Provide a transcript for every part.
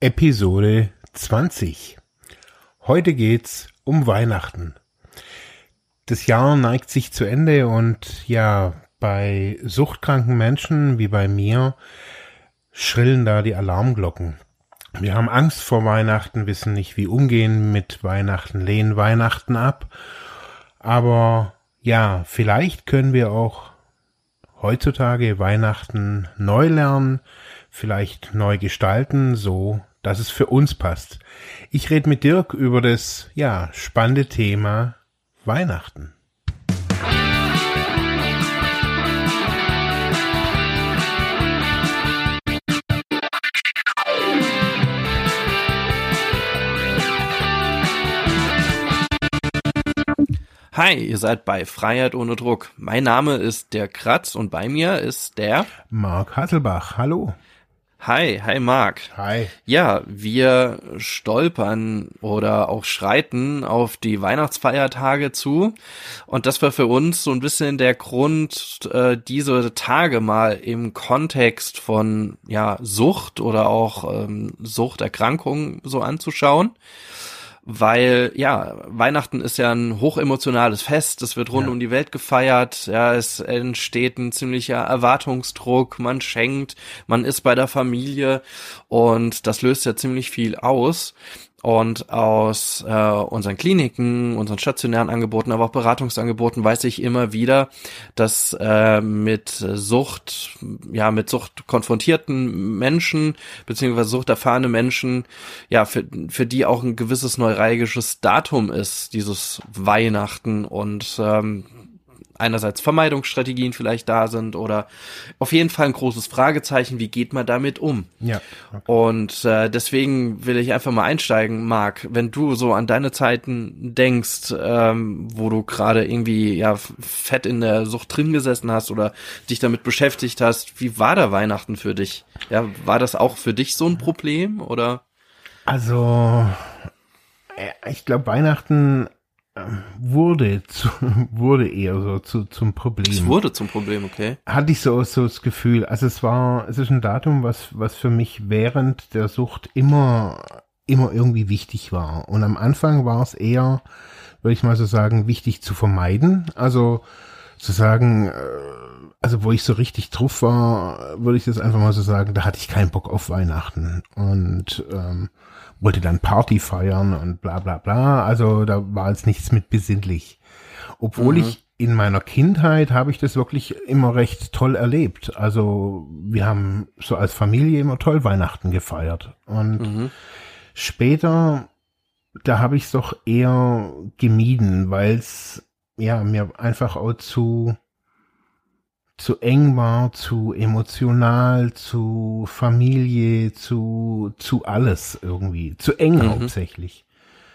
Episode 20. Heute geht's um Weihnachten. Das Jahr neigt sich zu Ende und ja, bei suchtkranken Menschen wie bei mir schrillen da die Alarmglocken. Wir haben Angst vor Weihnachten, wissen nicht wie umgehen mit Weihnachten, lehnen Weihnachten ab. Aber ja, vielleicht können wir auch heutzutage Weihnachten neu lernen, vielleicht neu gestalten, so dass es für uns passt. Ich rede mit Dirk über das, ja, spannende Thema Weihnachten. Hi, ihr seid bei Freiheit ohne Druck. Mein Name ist der Kratz und bei mir ist der Marc Hasselbach. Hallo. Hi, hi Marc. Hi. Ja, wir stolpern oder auch schreiten auf die Weihnachtsfeiertage zu. Und das war für uns so ein bisschen der Grund, äh, diese Tage mal im Kontext von ja, Sucht oder auch ähm, Suchterkrankungen so anzuschauen weil ja, Weihnachten ist ja ein hochemotionales Fest, es wird rund ja. um die Welt gefeiert, ja, es entsteht ein ziemlicher Erwartungsdruck, man schenkt, man ist bei der Familie und das löst ja ziemlich viel aus. Und aus äh, unseren Kliniken, unseren stationären Angeboten, aber auch Beratungsangeboten weiß ich immer wieder, dass äh, mit Sucht, ja, mit Sucht konfrontierten Menschen, beziehungsweise suchterfahrene Menschen, ja, für, für die auch ein gewisses neuralgisches Datum ist, dieses Weihnachten. Und ähm, einerseits Vermeidungsstrategien vielleicht da sind oder auf jeden Fall ein großes Fragezeichen, wie geht man damit um? Ja. Okay. Und äh, deswegen will ich einfach mal einsteigen, Marc, wenn du so an deine Zeiten denkst, ähm, wo du gerade irgendwie ja fett in der Sucht drin gesessen hast oder dich damit beschäftigt hast, wie war da Weihnachten für dich? Ja, war das auch für dich so ein Problem oder? Also äh, ich glaube, Weihnachten wurde zu, wurde eher so zu, zum Problem. Es wurde zum Problem, okay. Hatte ich so, so das Gefühl. Also es war, es ist ein Datum, was, was für mich während der Sucht immer, immer irgendwie wichtig war. Und am Anfang war es eher, würde ich mal so sagen, wichtig zu vermeiden. Also zu sagen, äh, also wo ich so richtig drauf war, würde ich das einfach mal so sagen, da hatte ich keinen Bock auf Weihnachten. Und ähm, wollte dann Party feiern und bla bla bla. Also da war jetzt nichts mit besinnlich. Obwohl mhm. ich in meiner Kindheit habe ich das wirklich immer recht toll erlebt. Also wir haben so als Familie immer toll Weihnachten gefeiert. Und mhm. später, da habe ich es doch eher gemieden, weil es ja mir einfach auch zu zu eng war, zu emotional, zu Familie, zu, zu alles irgendwie. Zu eng mhm. hauptsächlich.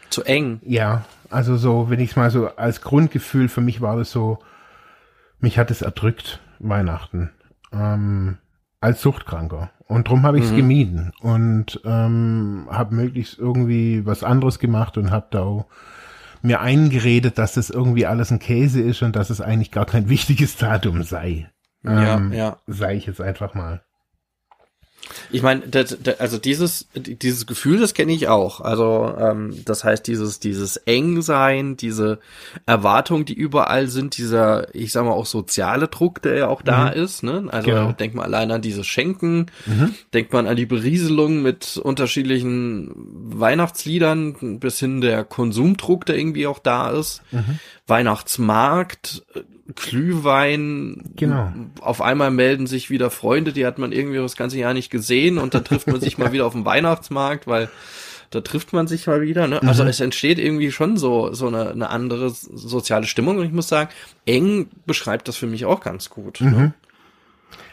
Zu eng? Ja, also so, wenn ich es mal so als Grundgefühl, für mich war das so, mich hat es erdrückt, Weihnachten. Ähm, als Suchtkranker. Und drum habe ich es mhm. gemieden und ähm, habe möglichst irgendwie was anderes gemacht und habe da auch mir eingeredet, dass das irgendwie alles ein Käse ist und dass es eigentlich gar kein wichtiges Datum sei. Ähm, ja, ja. Sei ich jetzt einfach mal. Ich meine, also dieses dieses Gefühl, das kenne ich auch. Also ähm, das heißt, dieses dieses Engsein, diese Erwartung, die überall sind, dieser, ich sag mal auch soziale Druck, der ja auch da mhm. ist. Ne? Also genau. denkt man allein an dieses Schenken, mhm. denkt man an die Berieselung mit unterschiedlichen Weihnachtsliedern bis hin der Konsumdruck, der irgendwie auch da ist. Mhm. Weihnachtsmarkt, Glühwein. Genau. Auf einmal melden sich wieder Freunde, die hat man irgendwie das ganze Jahr nicht gesehen und dann trifft man sich mal wieder auf dem Weihnachtsmarkt, weil da trifft man sich mal wieder. Ne? Also mhm. es entsteht irgendwie schon so so eine, eine andere soziale Stimmung und ich muss sagen, eng beschreibt das für mich auch ganz gut. Ne? Mhm. Ne?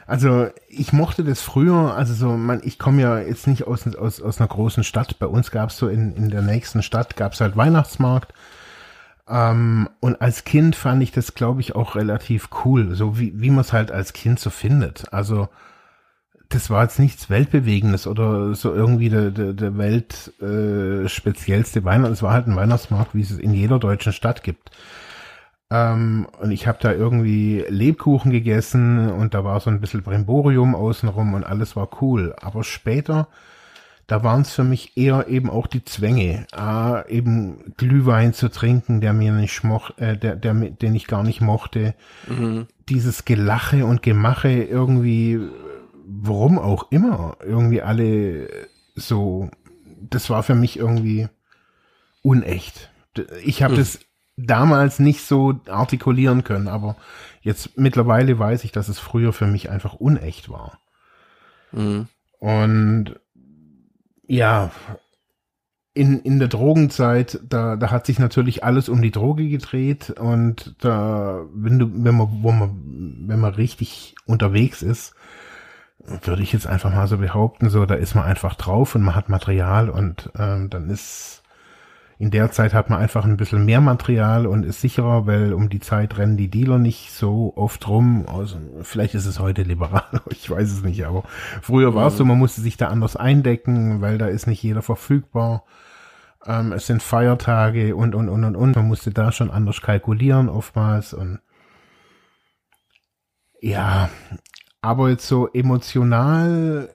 Also ich mochte das früher, also so, man, ich komme ja jetzt nicht aus, aus, aus einer großen Stadt. Bei uns gab es so in, in der nächsten Stadt gab es halt Weihnachtsmarkt ähm, und als Kind fand ich das, glaube ich, auch relativ cool, so wie, wie man es halt als Kind so findet. Also das war jetzt nichts Weltbewegendes oder so irgendwie der, der, der Welt äh, speziellste Weihnachten. Es war halt ein Weihnachtsmarkt, wie es in jeder deutschen Stadt gibt. Ähm, und ich habe da irgendwie Lebkuchen gegessen und da war so ein bisschen Bremborium außenrum und alles war cool. Aber später da waren es für mich eher eben auch die Zwänge, äh, eben Glühwein zu trinken, der mir nicht moch, äh, der, der, den ich gar nicht mochte. Mhm. Dieses Gelache und Gemache irgendwie, warum auch immer, irgendwie alle so, das war für mich irgendwie unecht. Ich habe mhm. das damals nicht so artikulieren können, aber jetzt mittlerweile weiß ich, dass es früher für mich einfach unecht war. Mhm. Und ja, in, in der Drogenzeit, da, da hat sich natürlich alles um die Droge gedreht und da, wenn du, wenn man, wo man, wenn man richtig unterwegs ist, würde ich jetzt einfach mal so behaupten, so, da ist man einfach drauf und man hat Material und ähm, dann ist in der Zeit hat man einfach ein bisschen mehr Material und ist sicherer, weil um die Zeit rennen die Dealer nicht so oft rum. Also, vielleicht ist es heute liberal, ich weiß es nicht, aber früher war es so, man musste sich da anders eindecken, weil da ist nicht jeder verfügbar. Ähm, es sind Feiertage und, und, und, und, und. Man musste da schon anders kalkulieren oftmals und ja, aber jetzt so emotional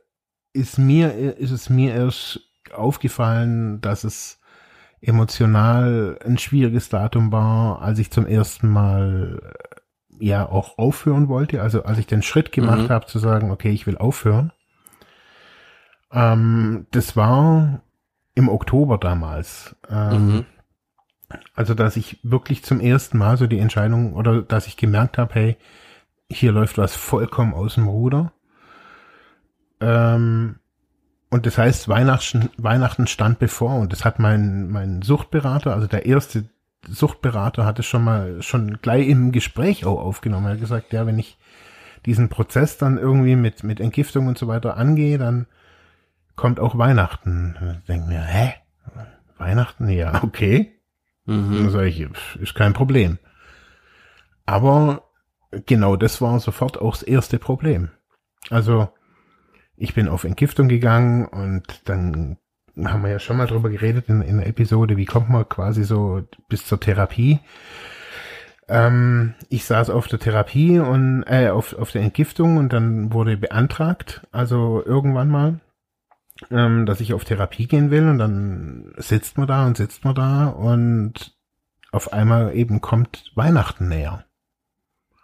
ist mir, ist es mir erst aufgefallen, dass es emotional ein schwieriges Datum war, als ich zum ersten Mal äh, ja auch aufhören wollte. Also als ich den Schritt gemacht mhm. habe zu sagen, okay, ich will aufhören. Ähm, das war im Oktober damals. Ähm, mhm. Also dass ich wirklich zum ersten Mal so die Entscheidung oder dass ich gemerkt habe, hey, hier läuft was vollkommen aus dem Ruder. Ähm, und das heißt, Weihnachten, Weihnachten stand bevor und das hat mein, mein Suchtberater, also der erste Suchtberater hat es schon mal, schon gleich im Gespräch auch aufgenommen. Er hat gesagt, ja, wenn ich diesen Prozess dann irgendwie mit, mit Entgiftung und so weiter angehe, dann kommt auch Weihnachten. Ich denke mir, hä? Weihnachten? Ja, okay. Mhm. Dann sage ich, ist kein Problem. Aber genau das war sofort auch das erste Problem. Also, ich bin auf Entgiftung gegangen und dann haben wir ja schon mal drüber geredet in, in der Episode, wie kommt man quasi so bis zur Therapie. Ähm, ich saß auf der Therapie und äh, auf, auf der Entgiftung und dann wurde beantragt, also irgendwann mal, ähm, dass ich auf Therapie gehen will und dann sitzt man da und sitzt man da und auf einmal eben kommt Weihnachten näher.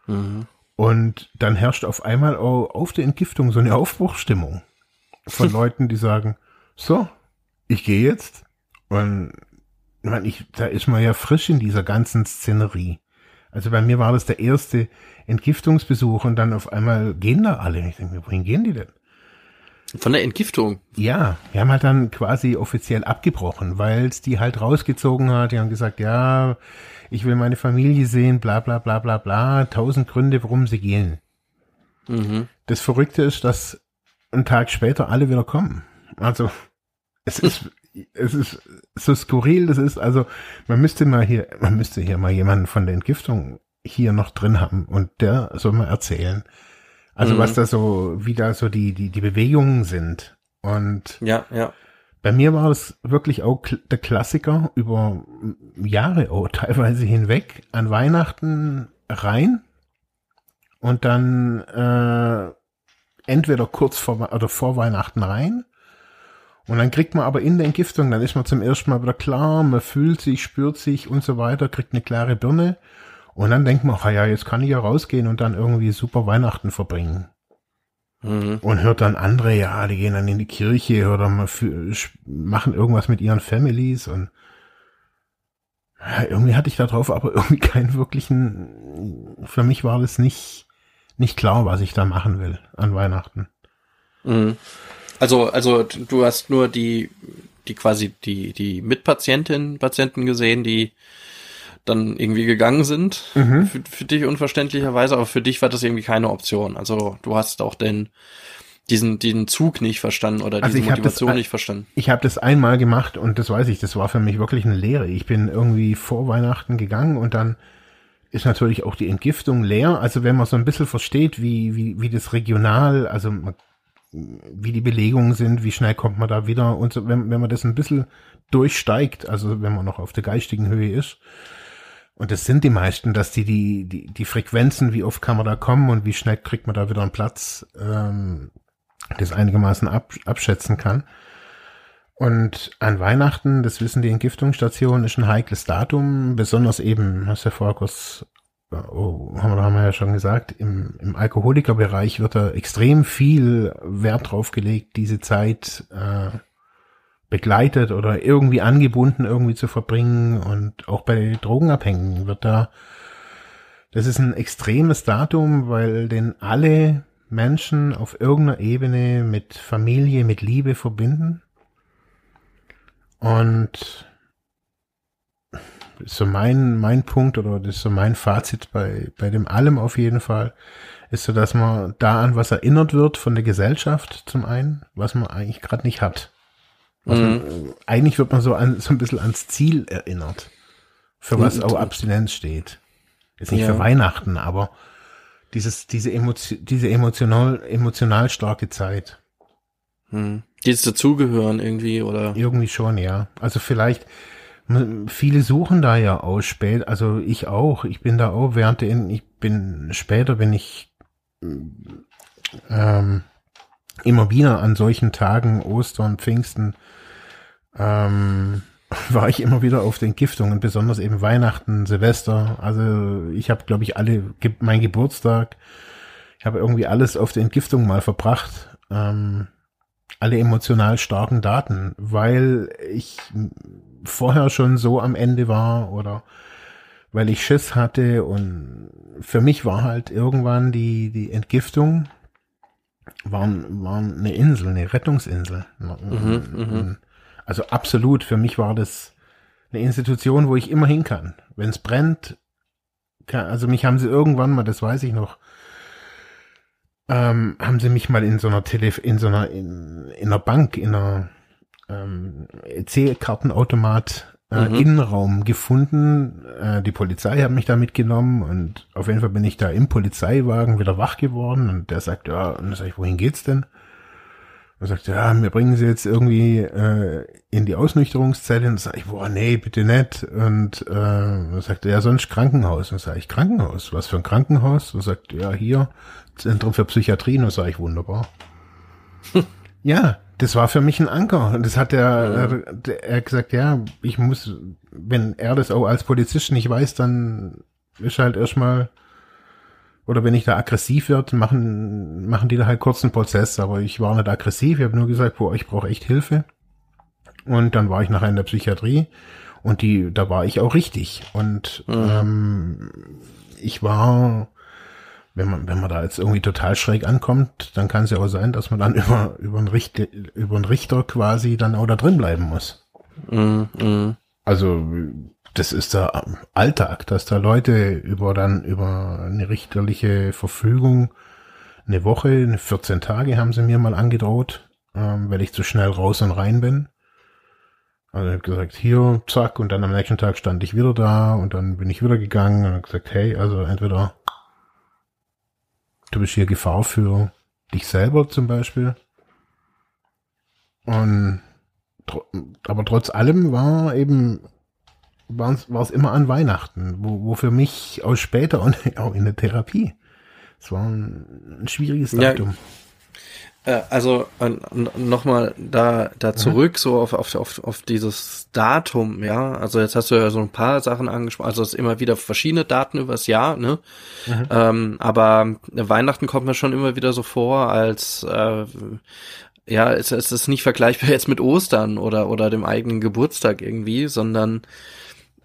Mhm. Und dann herrscht auf einmal auf der Entgiftung so eine Aufbruchstimmung von Leuten, die sagen, so, ich gehe jetzt. Und meine, ich, da ist man ja frisch in dieser ganzen Szenerie. Also bei mir war das der erste Entgiftungsbesuch und dann auf einmal gehen da alle. Ich denke mir, wohin gehen die denn? Von der Entgiftung? Ja, wir haben halt dann quasi offiziell abgebrochen, weil es die halt rausgezogen hat. Die haben gesagt, ja, ich will meine Familie sehen, bla bla bla bla bla, tausend Gründe, warum sie gehen. Mhm. Das Verrückte ist, dass ein Tag später alle wieder kommen. Also es ist es ist so skurril, das ist, also man müsste mal hier, man müsste hier mal jemanden von der Entgiftung hier noch drin haben und der soll mal erzählen. Also mhm. was da so, wie da so die, die, die Bewegungen sind. Und ja, ja. Bei mir war es wirklich auch der Klassiker über Jahre auch teilweise hinweg. An Weihnachten rein und dann äh, entweder kurz vor oder vor Weihnachten rein. Und dann kriegt man aber in der Entgiftung, dann ist man zum ersten Mal wieder klar, man fühlt sich, spürt sich und so weiter, kriegt eine klare Birne. Und dann denkt man, ach ja, jetzt kann ich ja rausgehen und dann irgendwie super Weihnachten verbringen. Mhm. Und hört dann andere, ja, die gehen dann in die Kirche oder machen irgendwas mit ihren Families und ja, irgendwie hatte ich da drauf aber irgendwie keinen wirklichen, für mich war das nicht, nicht klar, was ich da machen will an Weihnachten. Mhm. Also, also du hast nur die, die quasi die, die Mitpatientinnen, Patienten gesehen, die dann irgendwie gegangen sind. Mhm. Für, für dich unverständlicherweise, aber für dich war das irgendwie keine Option. Also du hast auch den diesen diesen Zug nicht verstanden oder also diese Motivation das, nicht verstanden. Ich habe das einmal gemacht und das weiß ich, das war für mich wirklich eine Lehre. Ich bin irgendwie vor Weihnachten gegangen und dann ist natürlich auch die Entgiftung leer. Also wenn man so ein bisschen versteht, wie wie wie das regional, also wie die Belegungen sind, wie schnell kommt man da wieder und so, wenn, wenn man das ein bisschen durchsteigt, also wenn man noch auf der geistigen Höhe ist, und das sind die meisten, dass die, die, die, die Frequenzen, wie oft kann man da kommen und wie schnell kriegt man da wieder einen Platz, ähm, das einigermaßen ab, abschätzen kann. Und an Weihnachten, das wissen die Entgiftungsstationen, ist ein heikles Datum, besonders eben, hast du ja vorher kurz, oh, haben, wir, ja schon gesagt, im, im Alkoholikerbereich wird da extrem viel Wert drauf gelegt, diese Zeit äh, begleitet oder irgendwie angebunden irgendwie zu verbringen. Und auch bei Drogenabhängigen wird da, das ist ein extremes Datum, weil denn alle Menschen auf irgendeiner Ebene mit Familie, mit Liebe verbinden und so mein, mein Punkt oder das ist so mein Fazit bei, bei dem allem auf jeden Fall, ist so, dass man da an was erinnert wird von der Gesellschaft zum einen, was man eigentlich gerade nicht hat. Mhm. Man, eigentlich wird man so an, so ein bisschen ans Ziel erinnert, für was auch Abstinenz steht. Ist nicht ja. für Weihnachten, aber dieses, diese, Emotion, diese emotional, emotional starke Zeit. Hm. Die jetzt dazugehören irgendwie, oder? Irgendwie schon, ja. Also vielleicht, viele suchen da ja auch spät, also ich auch, ich bin da auch während den, ich bin, später bin ich, ähm, immer wieder an solchen Tagen, Ostern, Pfingsten, ähm, war ich immer wieder auf den Giftungen, besonders eben Weihnachten, Silvester. Also ich habe, glaube ich, alle, mein Geburtstag, ich habe irgendwie alles auf den Giftungen mal verbracht. Ähm, alle emotional starken Daten, weil ich vorher schon so am Ende war oder weil ich Schiss hatte und für mich war halt irgendwann die, die Entgiftung waren, waren eine Insel, eine Rettungsinsel. Mhm, mhm, also absolut, für mich war das eine Institution, wo ich immer hin kann. Wenn es brennt, kann, also mich haben sie irgendwann mal, das weiß ich noch, ähm, haben sie mich mal in so einer Tele in so einer in, in einer Bank in einer ähm, EC-Kartenautomat äh, mhm. Innenraum gefunden. Äh, die Polizei hat mich da mitgenommen und auf jeden Fall bin ich da im Polizeiwagen wieder wach geworden und der sagt, ja, und dann sag ich, wohin geht's denn? Und sagt, ja, wir bringen sie jetzt irgendwie äh, in die Ausnüchterungszelle. Und sag ich, boah, nee, bitte nicht. Und äh, dann sagt er, ja, sonst Krankenhaus. Und sag ich, Krankenhaus? Was für ein Krankenhaus? Und sagt, ja, hier, Zentrum für Psychiatrie. Und sag ich, wunderbar. ja, das war für mich ein Anker. Und das hat er, ja. er, er gesagt, ja, ich muss, wenn er das auch als Polizist nicht weiß, dann ist halt erstmal oder wenn ich da aggressiv wird, machen, machen die da halt kurzen Prozess. Aber ich war nicht aggressiv. Ich habe nur gesagt, boah, ich brauche echt Hilfe. Und dann war ich nachher in der Psychiatrie und die, da war ich auch richtig. Und mhm. ähm, ich war, wenn man, wenn man da jetzt irgendwie total schräg ankommt, dann kann es ja auch sein, dass man dann über, über einen Richter, über einen Richter quasi dann auch da drin bleiben muss. Mhm. mhm. Also das ist der Alltag, dass da Leute über dann über eine richterliche Verfügung eine Woche, 14 Tage haben sie mir mal angedroht, ähm, weil ich zu schnell raus und rein bin. Also ich habe gesagt, hier, zack, und dann am nächsten Tag stand ich wieder da und dann bin ich wieder gegangen und habe gesagt, hey, also entweder du bist hier Gefahr für dich selber zum Beispiel. Und aber trotz allem war eben war es immer an Weihnachten, wo, wo für mich auch später und auch in der Therapie. Es war ein, ein schwieriges Datum. Ja, äh, also nochmal da da zurück mhm. so auf, auf auf auf dieses Datum ja also jetzt hast du ja so ein paar Sachen angesprochen also es ist immer wieder verschiedene Daten übers Jahr ne mhm. ähm, aber Weihnachten kommt mir schon immer wieder so vor als äh, ja es, es ist nicht vergleichbar jetzt mit Ostern oder oder dem eigenen Geburtstag irgendwie sondern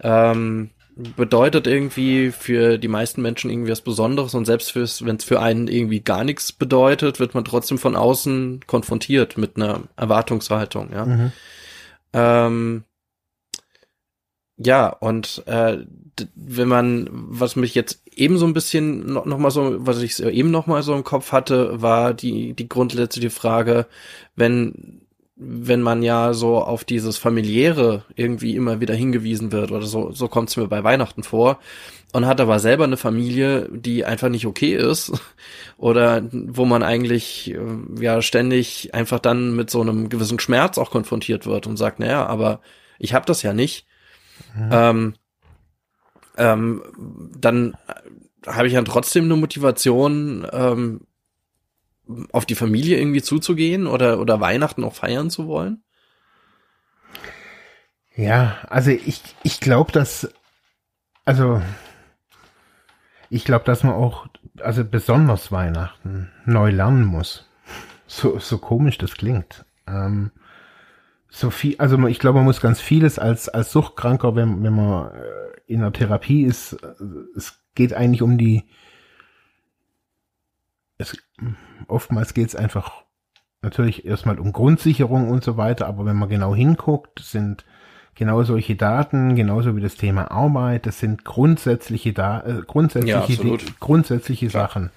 ähm, bedeutet irgendwie für die meisten Menschen irgendwie was Besonderes und selbst wenn es für einen irgendwie gar nichts bedeutet, wird man trotzdem von außen konfrontiert mit einer Erwartungshaltung, ja. Mhm. Ähm, ja, und äh, wenn man, was mich jetzt eben so ein bisschen noch, noch mal so, was ich eben noch mal so im Kopf hatte, war die die grundsätzliche Frage, wenn wenn man ja so auf dieses familiäre irgendwie immer wieder hingewiesen wird oder so, so kommt es mir bei Weihnachten vor und hat aber selber eine Familie, die einfach nicht okay ist oder wo man eigentlich äh, ja ständig einfach dann mit so einem gewissen Schmerz auch konfrontiert wird und sagt, naja, aber ich habe das ja nicht. Mhm. Ähm, ähm, dann habe ich ja trotzdem eine Motivation, ähm, auf die Familie irgendwie zuzugehen oder, oder Weihnachten auch feiern zu wollen? Ja, also ich, ich glaube, dass, also ich glaube, dass man auch, also besonders Weihnachten neu lernen muss. So, so komisch das klingt. Ähm, so viel, also ich glaube, man muss ganz vieles als, als Suchtkranker, wenn, wenn man äh, in der Therapie ist, äh, es geht eigentlich um die, es, oftmals geht es einfach natürlich erstmal um Grundsicherung und so weiter, aber wenn man genau hinguckt, sind genau solche Daten, genauso wie das Thema Arbeit, das sind grundsätzliche da äh, grundsätzliche ja, grundsätzliche Klar. Sachen.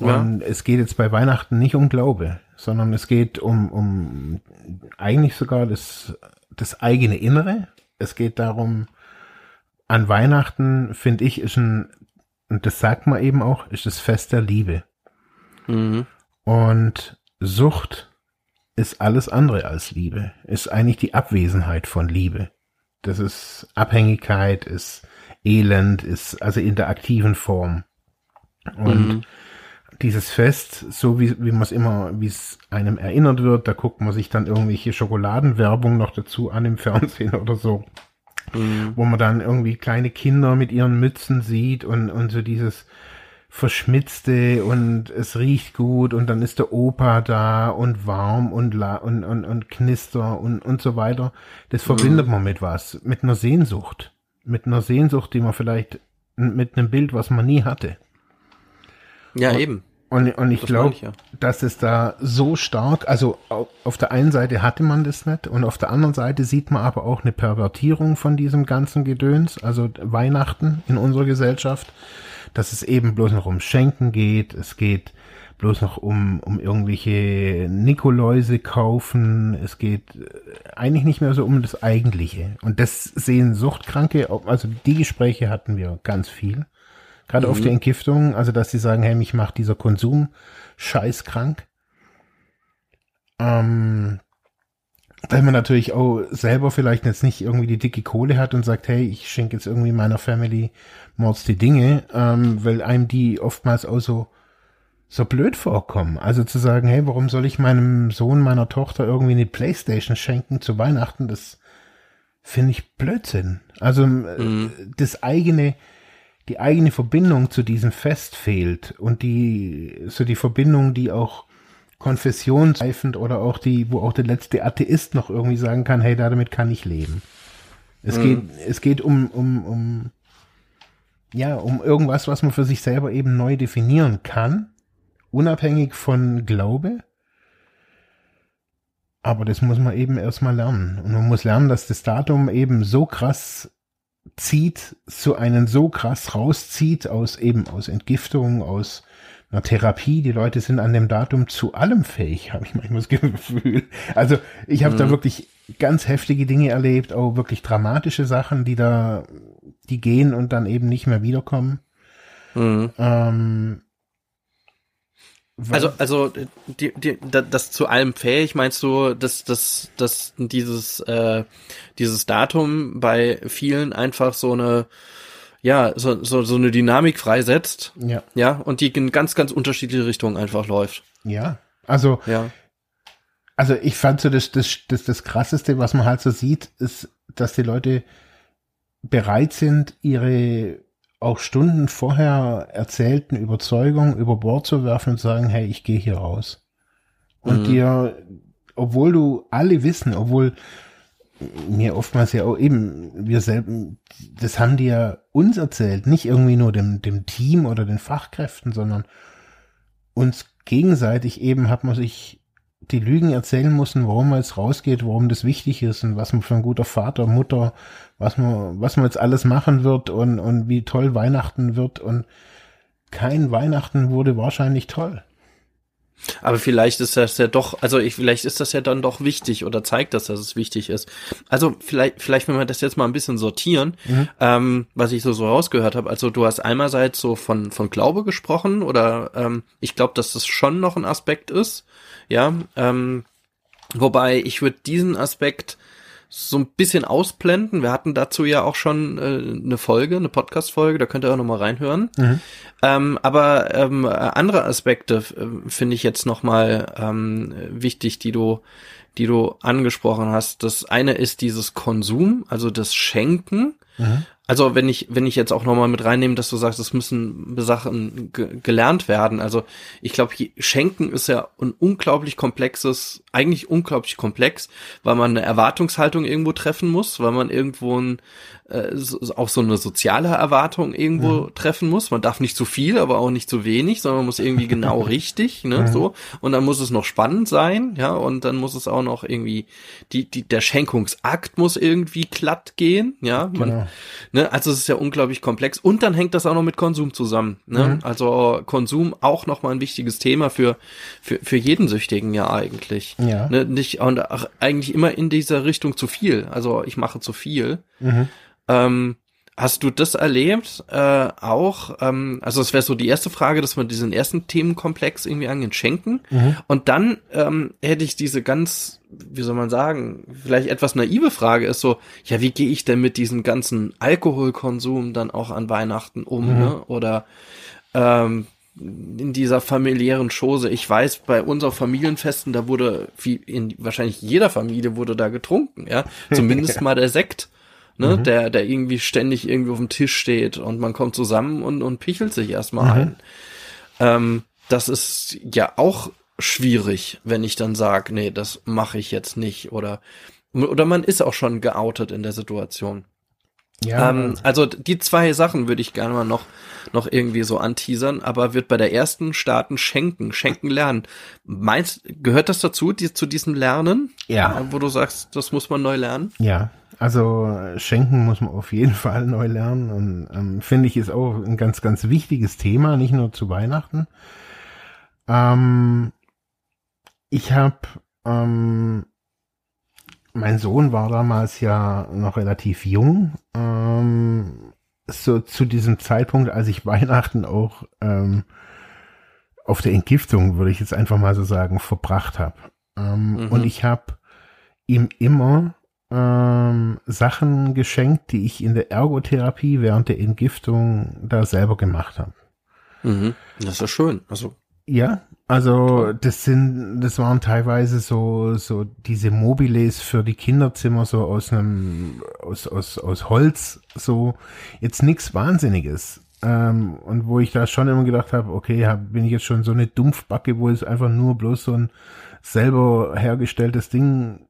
Und ja. es geht jetzt bei Weihnachten nicht um Glaube, sondern es geht um, um eigentlich sogar das, das eigene Innere. Es geht darum, an Weihnachten, finde ich, ist ein, und das sagt man eben auch, ist das Fest der Liebe. Mhm. Und Sucht ist alles andere als Liebe, ist eigentlich die Abwesenheit von Liebe. Das ist Abhängigkeit, ist Elend, ist also in der aktiven Form. Und mhm. dieses Fest, so wie, wie man es immer, wie es einem erinnert wird, da guckt man sich dann irgendwelche Schokoladenwerbung noch dazu an im Fernsehen oder so. Mhm. Wo man dann irgendwie kleine Kinder mit ihren Mützen sieht und, und so dieses, verschmitzte und es riecht gut und dann ist der Opa da und warm und la und, und, und knister und, und so weiter. Das mhm. verbindet man mit was, mit einer Sehnsucht. Mit einer Sehnsucht, die man vielleicht mit einem Bild, was man nie hatte. Ja, und, eben. Und, und ich glaube, ja. dass es da so stark, also auf der einen Seite hatte man das nicht und auf der anderen Seite sieht man aber auch eine Pervertierung von diesem ganzen Gedöns, also Weihnachten in unserer Gesellschaft dass es eben bloß noch um Schenken geht, es geht bloß noch um, um irgendwelche Nikoläuse kaufen, es geht äh, eigentlich nicht mehr so um das Eigentliche. Und das sehen Suchtkranke, also die Gespräche hatten wir ganz viel, gerade mhm. auf der Entgiftung, also dass sie sagen, hey, mich macht dieser Konsum scheißkrank. Ähm, weil man natürlich auch selber vielleicht jetzt nicht irgendwie die dicke Kohle hat und sagt, hey, ich schenke jetzt irgendwie meiner Family Mords die Dinge, ähm, weil einem die oftmals auch so, so blöd vorkommen. Also zu sagen, hey, warum soll ich meinem Sohn, meiner Tochter irgendwie eine Playstation schenken zu Weihnachten, das finde ich Blödsinn. Also mhm. das eigene, die eigene Verbindung zu diesem Fest fehlt und die, so die Verbindung, die auch konfessionsreifend oder auch die, wo auch der letzte Atheist noch irgendwie sagen kann, hey, damit kann ich leben. Es mhm. geht, es geht um, um, um, ja, um irgendwas, was man für sich selber eben neu definieren kann, unabhängig von Glaube. Aber das muss man eben erstmal lernen. Und man muss lernen, dass das Datum eben so krass zieht, so einen so krass rauszieht aus eben aus Entgiftung, aus einer Therapie. Die Leute sind an dem Datum zu allem fähig, habe ich manchmal das Gefühl. Also ich habe mhm. da wirklich ganz heftige Dinge erlebt, auch wirklich dramatische Sachen, die da, die gehen und dann eben nicht mehr wiederkommen. Mhm. Ähm, also, also die, die, das zu allem fähig, meinst du, dass, dass, dass dieses, äh, dieses Datum bei vielen einfach so eine ja, so, so, so eine Dynamik freisetzt. Ja. Ja, und die in ganz, ganz unterschiedliche Richtungen einfach läuft. Ja. Also, ja. also ich fand so das, das, das, das krasseste, was man halt so sieht, ist, dass die Leute bereit sind, ihre auch Stunden vorher erzählten Überzeugungen über Bord zu werfen und sagen, hey, ich gehe hier raus. Und mhm. dir, obwohl du alle wissen, obwohl mir oftmals ja auch eben, wir selber, das haben die ja uns erzählt, nicht irgendwie nur dem, dem Team oder den Fachkräften, sondern uns gegenseitig eben hat man sich die Lügen erzählen müssen, warum man jetzt rausgeht, warum das wichtig ist und was man für ein guter Vater, Mutter, was man, was man jetzt alles machen wird und, und wie toll Weihnachten wird und kein Weihnachten wurde wahrscheinlich toll. Aber vielleicht ist das ja doch, also ich, vielleicht ist das ja dann doch wichtig oder zeigt das, dass es wichtig ist. Also vielleicht, vielleicht wenn wir das jetzt mal ein bisschen sortieren, mhm. ähm, was ich so so rausgehört habe. Also du hast einerseits so von von Glaube gesprochen oder ähm, ich glaube, dass das schon noch ein Aspekt ist, ja. Ähm, wobei ich würde diesen Aspekt so ein bisschen ausblenden. Wir hatten dazu ja auch schon äh, eine Folge, eine Podcast-Folge, da könnt ihr auch nochmal reinhören. Mhm. Ähm, aber ähm, andere Aspekte äh, finde ich jetzt nochmal ähm, wichtig, die du die du angesprochen hast. Das eine ist dieses Konsum, also das Schenken. Mhm. Also wenn ich, wenn ich jetzt auch nochmal mit reinnehme, dass du sagst, es müssen Sachen gelernt werden. Also ich glaube, Schenken ist ja ein unglaublich komplexes, eigentlich unglaublich komplex, weil man eine Erwartungshaltung irgendwo treffen muss, weil man irgendwo ein, äh, auch so eine soziale Erwartung irgendwo mhm. treffen muss. Man darf nicht zu viel, aber auch nicht zu wenig, sondern man muss irgendwie genau richtig, ne, mhm. so. Und dann muss es noch spannend sein, ja, und dann muss es auch noch irgendwie, die, die, der Schenkungsakt muss irgendwie glatt gehen, ja. Man, genau. Ne, also es ist ja unglaublich komplex. Und dann hängt das auch noch mit Konsum zusammen, ne. Mhm. Also Konsum auch nochmal ein wichtiges Thema für, für, für jeden Süchtigen ja eigentlich. Ja. Ne, nicht, und eigentlich immer in dieser Richtung zu viel. Also ich mache zu viel. Mhm. Ähm, hast du das erlebt äh, auch? Ähm, also es wäre so die erste Frage, dass man diesen ersten Themenkomplex irgendwie angehen, schenken. Mhm. Und dann ähm, hätte ich diese ganz, wie soll man sagen, vielleicht etwas naive Frage ist so, ja, wie gehe ich denn mit diesem ganzen Alkoholkonsum dann auch an Weihnachten um? Mhm. Ne? Oder ähm, in dieser familiären Chose. Ich weiß, bei unseren Familienfesten, da wurde, wie in wahrscheinlich jeder Familie wurde da getrunken, ja. Zumindest mal der Sekt ne, mhm. der, der irgendwie ständig irgendwie auf dem Tisch steht und man kommt zusammen und, und pichelt sich erstmal mhm. ein. Ähm, das ist ja auch schwierig, wenn ich dann sage, nee, das mache ich jetzt nicht oder oder man ist auch schon geoutet in der Situation. Ja. Ähm, also die zwei Sachen würde ich gerne mal noch noch irgendwie so anteasern, aber wird bei der ersten starten schenken, schenken lernen. Meinst gehört das dazu, die, zu diesem Lernen? Ja. Wo du sagst, das muss man neu lernen? Ja, also schenken muss man auf jeden Fall neu lernen und ähm, finde ich ist auch ein ganz, ganz wichtiges Thema, nicht nur zu Weihnachten. Ähm, ich habe, ähm, mein Sohn war damals ja noch relativ jung, ähm, so zu diesem Zeitpunkt, als ich Weihnachten auch ähm, auf der Entgiftung, würde ich jetzt einfach mal so sagen, verbracht habe. Ähm, mhm. Und ich habe ihm immer ähm, Sachen geschenkt, die ich in der Ergotherapie während der Entgiftung da selber gemacht habe. Mhm. Das ist ja schön. Also ja, also das sind, das waren teilweise so so diese Mobiles für die Kinderzimmer so aus einem aus aus aus Holz so jetzt nichts Wahnsinniges. Ähm, und wo ich da schon immer gedacht habe, okay, hab, bin ich jetzt schon so eine Dumpfbacke, wo es einfach nur bloß so ein selber hergestelltes Ding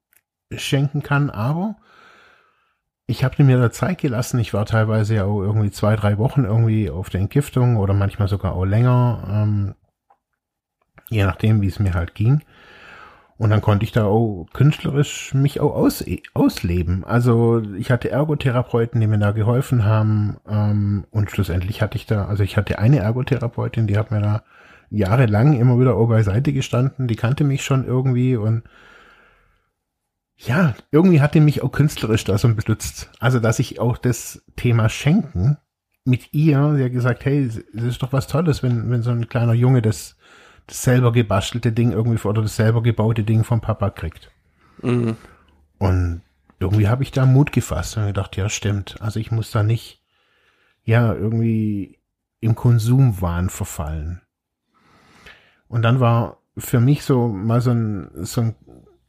schenken kann, aber ich habe mir da Zeit gelassen. Ich war teilweise ja auch irgendwie zwei, drei Wochen irgendwie auf der Entgiftung oder manchmal sogar auch länger, ähm, je nachdem, wie es mir halt ging. Und dann konnte ich da auch künstlerisch mich auch aus, ausleben. Also ich hatte Ergotherapeuten, die mir da geholfen haben. Ähm, und schlussendlich hatte ich da, also ich hatte eine Ergotherapeutin, die hat mir da jahrelang immer wieder auch beiseite gestanden. Die kannte mich schon irgendwie und ja, irgendwie hat die mich auch künstlerisch da so bestützt. Also, dass ich auch das Thema Schenken mit ihr, sie hat gesagt, hey, das ist doch was Tolles, wenn, wenn so ein kleiner Junge das, das selber gebastelte Ding irgendwie oder das selber gebaute Ding vom Papa kriegt. Mhm. Und irgendwie habe ich da Mut gefasst und gedacht, ja, stimmt. Also ich muss da nicht, ja, irgendwie im Konsumwahn verfallen. Und dann war für mich so mal so ein, so ein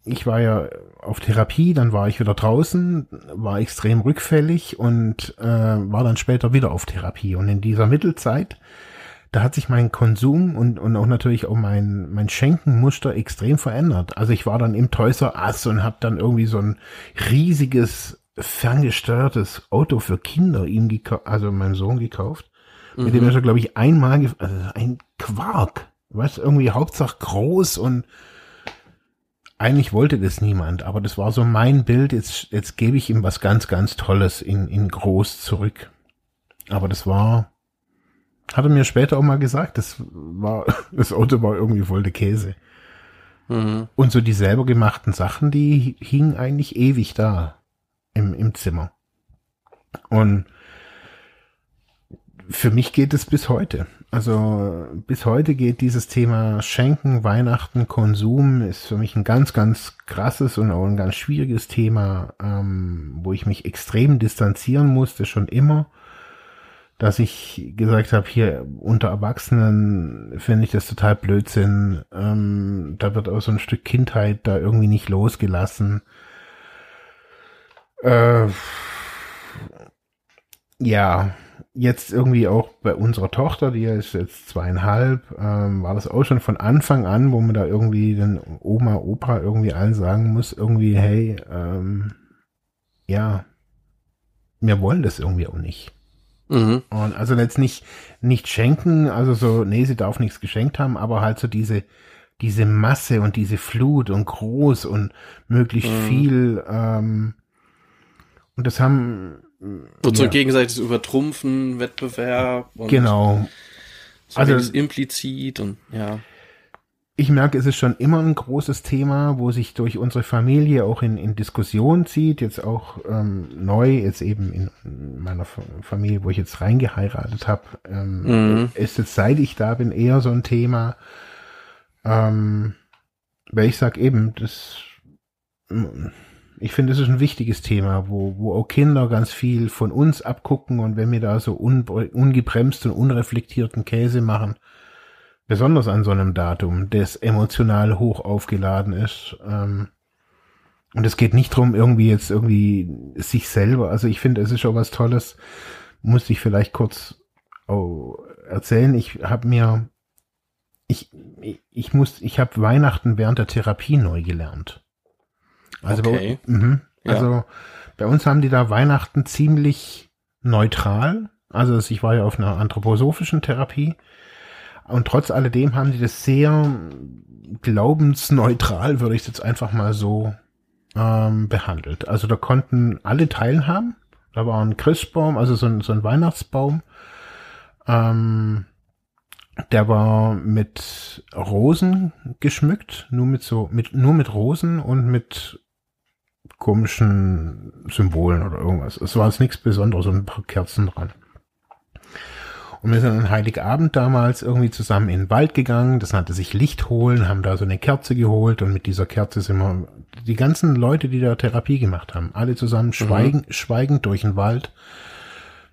ich war ja auf Therapie, dann war ich wieder draußen, war extrem rückfällig und äh, war dann später wieder auf Therapie. Und in dieser Mittelzeit, da hat sich mein Konsum und, und auch natürlich auch mein, mein Schenkenmuster extrem verändert. Also ich war dann im Toyser Ass und habe dann irgendwie so ein riesiges ferngesteuertes Auto für Kinder ihm gekauft, also meinem Sohn gekauft, mhm. mit dem mhm. er, glaube ich, einmal, also ein Quark, was irgendwie Hauptsache groß und eigentlich wollte das niemand, aber das war so mein Bild, jetzt, jetzt gebe ich ihm was ganz, ganz Tolles in, in groß zurück. Aber das war, hat er mir später auch mal gesagt, das war, das Auto war irgendwie voll der Käse. Mhm. Und so die selber gemachten Sachen, die hingen eigentlich ewig da im, im Zimmer. Und für mich geht es bis heute. Also bis heute geht dieses Thema Schenken, Weihnachten, Konsum ist für mich ein ganz, ganz krasses und auch ein ganz schwieriges Thema, ähm, wo ich mich extrem distanzieren musste, schon immer. dass ich gesagt habe, hier unter Erwachsenen finde ich das total Blödsinn. Ähm, da wird auch so ein Stück Kindheit da irgendwie nicht losgelassen. Äh, ja, jetzt irgendwie auch bei unserer Tochter, die ist jetzt zweieinhalb, ähm, war das auch schon von Anfang an, wo man da irgendwie den Oma, Opa irgendwie allen sagen muss, irgendwie, hey, ähm, ja, wir wollen das irgendwie auch nicht. Mhm. Und also jetzt nicht, nicht schenken, also so, nee, sie darf nichts geschenkt haben, aber halt so diese, diese Masse und diese Flut und groß und möglichst mhm. viel, ähm, und das haben, und so ja. gegenseitiges Übertrumpfen, Wettbewerb und genau. So also implizit und ja ich merke, es ist schon immer ein großes Thema, wo sich durch unsere Familie auch in, in Diskussion zieht, jetzt auch ähm, neu, jetzt eben in meiner Familie, wo ich jetzt reingeheiratet habe, ähm, mhm. ist jetzt seit ich da bin eher so ein Thema, ähm, weil ich sage eben, das, ich finde, es ist ein wichtiges Thema, wo, wo auch Kinder ganz viel von uns abgucken und wenn wir da so un, ungebremst und unreflektierten Käse machen, besonders an so einem Datum, das emotional hoch aufgeladen ist. Ähm, und es geht nicht drum, irgendwie jetzt irgendwie sich selber, also ich finde, es ist schon was Tolles, muss ich vielleicht kurz oh, erzählen. Ich habe mir, ich, ich, ich muss, ich habe Weihnachten während der Therapie neu gelernt. Also, okay. bei, mh, also ja. bei uns haben die da Weihnachten ziemlich neutral. Also ich war ja auf einer anthroposophischen Therapie und trotz alledem haben die das sehr glaubensneutral, würde ich jetzt einfach mal so ähm, behandelt. Also da konnten alle teilhaben. Da war ein Christbaum, also so ein, so ein Weihnachtsbaum. Ähm, der war mit Rosen geschmückt, nur mit so, mit, nur mit Rosen und mit komischen Symbolen oder irgendwas. Es war jetzt nichts Besonderes, so ein paar Kerzen dran. Und wir sind an Heiligabend damals irgendwie zusammen in den Wald gegangen. Das nannte sich Licht holen, haben da so eine Kerze geholt und mit dieser Kerze sind wir, die ganzen Leute, die da Therapie gemacht haben, alle zusammen schweigen, mhm. schweigend durch den Wald,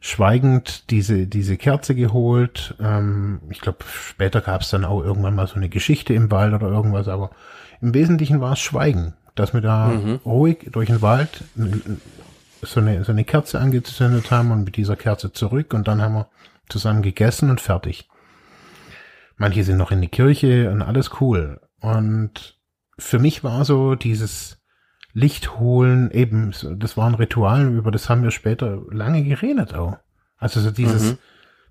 schweigend diese, diese Kerze geholt. Ähm, ich glaube, später gab es dann auch irgendwann mal so eine Geschichte im Wald oder irgendwas, aber im Wesentlichen war es Schweigen, dass wir da mhm. ruhig durch den Wald so eine, so eine Kerze angezündet haben und mit dieser Kerze zurück und dann haben wir zusammen gegessen und fertig. Manche sind noch in die Kirche und alles cool. Und für mich war so dieses Licht holen eben, das war ein Ritual, über das haben wir später lange geredet auch. Also so dieses, mhm.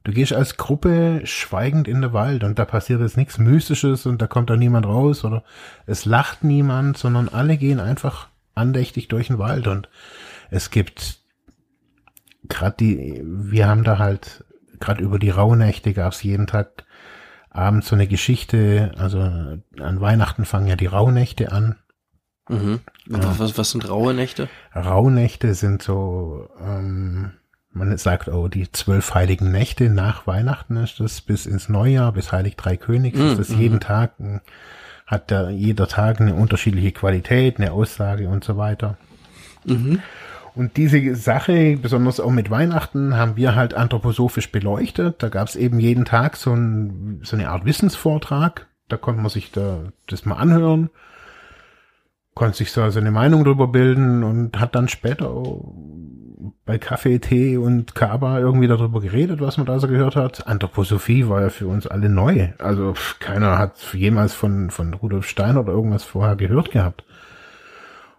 Du gehst als Gruppe schweigend in den Wald und da passiert jetzt nichts Mystisches und da kommt da niemand raus oder es lacht niemand, sondern alle gehen einfach andächtig durch den Wald und es gibt gerade die, wir haben da halt gerade über die Rauhnächte gab es jeden Tag abends so eine Geschichte. Also an Weihnachten fangen ja die Rauhnächte an. Mhm. Ja. Was, was sind raue Nächte? Rauhnächte sind so, ähm, man sagt, oh, die zwölf heiligen Nächte nach Weihnachten ist das bis ins Neujahr, bis Heilig Drei Königs ist das jeden mhm. Tag, hat da jeder Tag eine unterschiedliche Qualität, eine Aussage und so weiter. Mhm. Und diese Sache, besonders auch mit Weihnachten, haben wir halt anthroposophisch beleuchtet. Da gab es eben jeden Tag so, ein, so eine Art Wissensvortrag. Da konnte man sich da das mal anhören, konnte sich so seine Meinung darüber bilden und hat dann später bei Kaffee, Tee und Kaba irgendwie darüber geredet, was man da so gehört hat. Anthroposophie war ja für uns alle neu. Also keiner hat jemals von, von Rudolf Steiner oder irgendwas vorher gehört gehabt.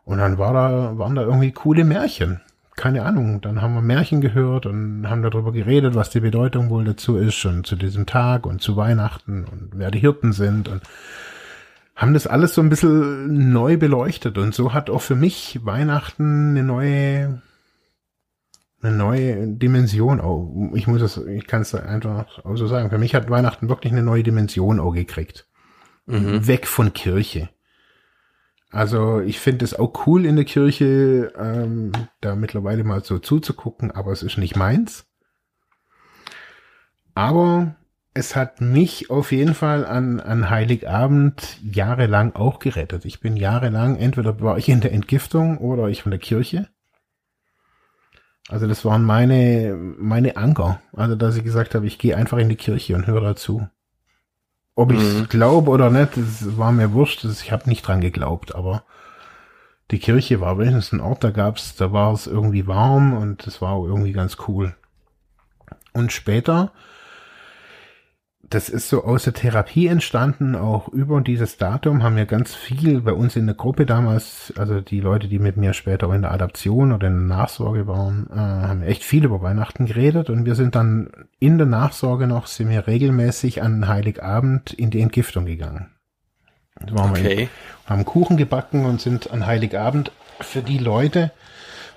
Und dann war da, waren da irgendwie coole Märchen. Keine Ahnung. Dann haben wir Märchen gehört und haben darüber geredet, was die Bedeutung wohl dazu ist und zu diesem Tag und zu Weihnachten und wer die Hirten sind und haben das alles so ein bisschen neu beleuchtet. Und so hat auch für mich Weihnachten eine neue, eine neue Dimension. Oh, ich muss es, ich kann es einfach auch so sagen. Für mich hat Weihnachten wirklich eine neue Dimension auch gekriegt. Mhm. Weg von Kirche. Also ich finde es auch cool in der Kirche, ähm, da mittlerweile mal so zuzugucken, aber es ist nicht meins. Aber es hat mich auf jeden Fall an, an Heiligabend jahrelang auch gerettet. Ich bin jahrelang, entweder war ich in der Entgiftung oder ich von der Kirche. Also das waren meine, meine Anker. Also dass ich gesagt habe, ich gehe einfach in die Kirche und höre dazu. Ob ich es mhm. glaube oder nicht, das war mir wurscht. Ich habe nicht dran geglaubt, aber die Kirche war wenigstens ein Ort, da gab's, da war es irgendwie warm und das war irgendwie ganz cool. Und später das ist so aus der Therapie entstanden, auch über dieses Datum haben wir ganz viel bei uns in der Gruppe damals, also die Leute, die mit mir später auch in der Adaption oder in der Nachsorge waren, äh, haben echt viel über Weihnachten geredet und wir sind dann in der Nachsorge noch, sind wir regelmäßig an Heiligabend in die Entgiftung gegangen. okay. In, haben Kuchen gebacken und sind an Heiligabend für die Leute,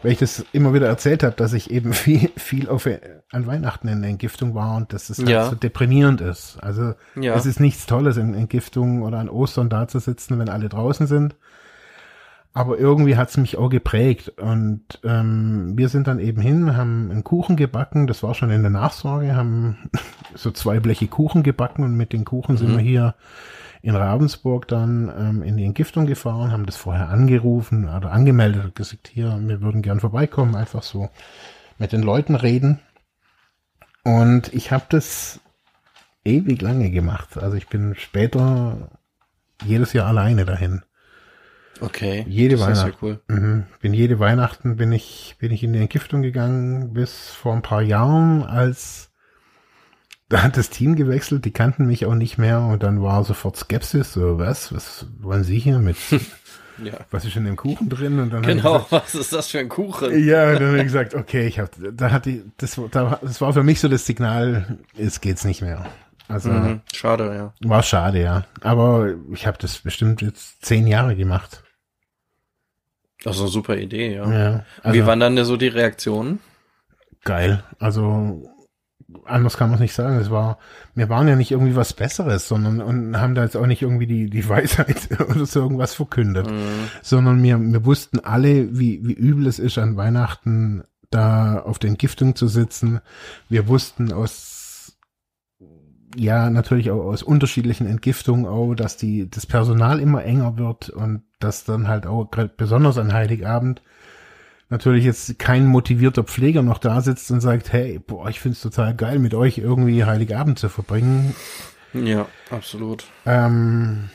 weil ich das immer wieder erzählt habe, dass ich eben viel, viel auf, an Weihnachten in der Entgiftung war und dass es halt ja. so deprimierend ist. Also ja. es ist nichts Tolles in Entgiftung oder an Ostern da zu sitzen, wenn alle draußen sind. Aber irgendwie hat es mich auch geprägt. Und ähm, wir sind dann eben hin, haben einen Kuchen gebacken, das war schon in der Nachsorge, haben so zwei Bleche Kuchen gebacken und mit den Kuchen mhm. sind wir hier in Ravensburg dann ähm, in die Entgiftung gefahren, haben das vorher angerufen oder angemeldet und gesagt, hier, wir würden gern vorbeikommen, einfach so mit den Leuten reden. Und ich habe das ewig lange gemacht. Also ich bin später jedes Jahr alleine dahin. Okay. Jede Weihnachten. Ja cool. mhm. Bin jede Weihnachten bin ich bin ich in die Entgiftung gegangen bis vor ein paar Jahren als da hat das Team gewechselt, die kannten mich auch nicht mehr und dann war sofort Skepsis, so was, was wollen Sie hier mit, ja. was ist in dem Kuchen drin? Und dann genau, gesagt, was ist das für ein Kuchen? Ja, und dann habe ich gesagt, okay, ich habe, da hatte ich, das, da, das war für mich so das Signal, es geht's nicht mehr. Also mhm, schade, ja. War schade, ja. Aber ich habe das bestimmt jetzt zehn Jahre gemacht. Das ist eine super Idee, ja. ja also, Wie waren dann so die Reaktionen? Geil. Also anders kann man es nicht sagen. Es war, wir waren ja nicht irgendwie was Besseres, sondern und haben da jetzt auch nicht irgendwie die, die Weisheit oder so irgendwas verkündet, mhm. sondern wir, wir wussten alle, wie, wie übel es ist, an Weihnachten da auf den Giftungen zu sitzen. Wir wussten aus, ja, natürlich auch aus unterschiedlichen Entgiftungen auch, dass die, das Personal immer enger wird und dass dann halt auch besonders an Heiligabend natürlich jetzt kein motivierter Pfleger noch da sitzt und sagt, hey, boah, ich find's total geil, mit euch irgendwie Heiligabend zu verbringen. Ja, absolut. Ähm,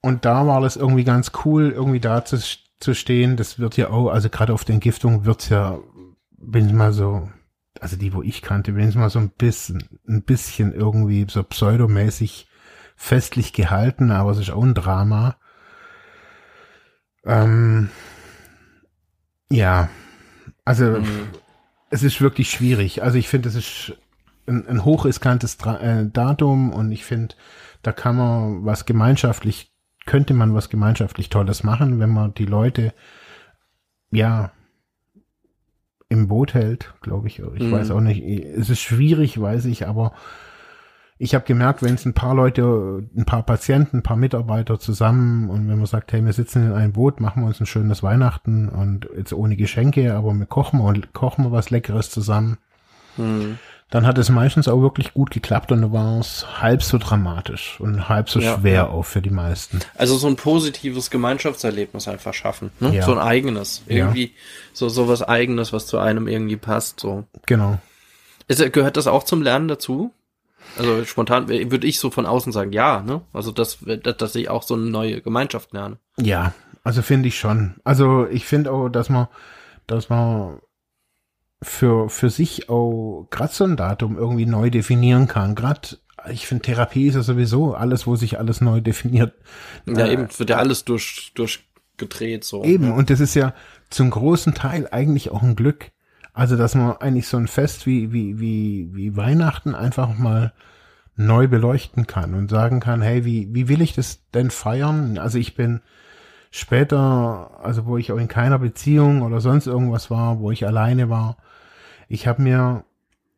und da war das irgendwie ganz cool, irgendwie da zu, zu stehen. Das wird ja auch, also gerade auf der Entgiftung wird's ja, wenn es mal so, also die, wo ich kannte, wenn es mal so ein bisschen, ein bisschen irgendwie so pseudomäßig festlich gehalten, aber es ist auch ein Drama. Ähm, ja, also mhm. es ist wirklich schwierig. Also ich finde, es ist ein, ein hochriskantes äh, Datum und ich finde, da kann man was gemeinschaftlich, könnte man was gemeinschaftlich Tolles machen, wenn man die Leute, ja, im Boot hält, glaube ich. Ich mhm. weiß auch nicht. Es ist schwierig, weiß ich, aber ich habe gemerkt, wenn es ein paar Leute, ein paar Patienten, ein paar Mitarbeiter zusammen und wenn man sagt, hey, wir sitzen in einem Boot, machen wir uns ein schönes Weihnachten und jetzt ohne Geschenke, aber wir kochen und kochen wir was Leckeres zusammen, hm. dann hat es meistens auch wirklich gut geklappt und dann war es halb so dramatisch und halb so ja. schwer auch für die meisten. Also so ein positives Gemeinschaftserlebnis einfach schaffen, ne? Ja. so ein eigenes, irgendwie ja. so so was eigenes, was zu einem irgendwie passt, so. Genau. Ist, gehört das auch zum Lernen dazu? Also spontan würde ich so von außen sagen, ja, ne? Also dass, dass ich auch so eine neue Gemeinschaft lerne. Ja, also finde ich schon. Also ich finde auch, dass man, dass man für, für sich auch gerade so ein Datum irgendwie neu definieren kann. Gerade, ich finde, Therapie ist ja sowieso alles, wo sich alles neu definiert. Ja, äh, eben, wird ja alles durch, durchgedreht, so. Eben, ja. und das ist ja zum großen Teil eigentlich auch ein Glück. Also, dass man eigentlich so ein Fest wie, wie, wie, wie Weihnachten einfach mal neu beleuchten kann und sagen kann, hey, wie, wie will ich das denn feiern? Also ich bin später, also wo ich auch in keiner Beziehung oder sonst irgendwas war, wo ich alleine war, ich habe mir,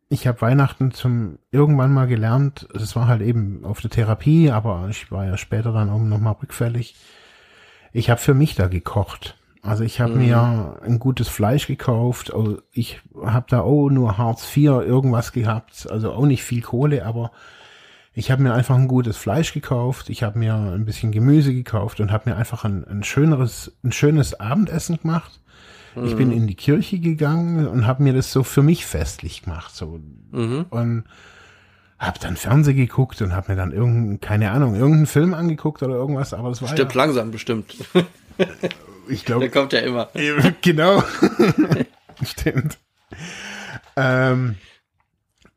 ich habe Weihnachten zum irgendwann mal gelernt, es war halt eben auf der Therapie, aber ich war ja später dann auch nochmal rückfällig. Ich habe für mich da gekocht. Also ich habe mhm. mir ein gutes Fleisch gekauft. Ich habe da auch nur Hartz IV irgendwas gehabt. Also auch nicht viel Kohle, aber ich habe mir einfach ein gutes Fleisch gekauft. Ich habe mir ein bisschen Gemüse gekauft und habe mir einfach ein, ein schöneres, ein schönes Abendessen gemacht Ich bin in die Kirche gegangen und habe mir das so für mich festlich gemacht. So. Mhm. Und habe dann Fernsehen geguckt und habe mir dann irgendein, keine Ahnung, irgendeinen Film angeguckt oder irgendwas, aber das war Stimmt ja, langsam bestimmt. ich Der glaube, kommt ja immer. genau. Stimmt. Ähm,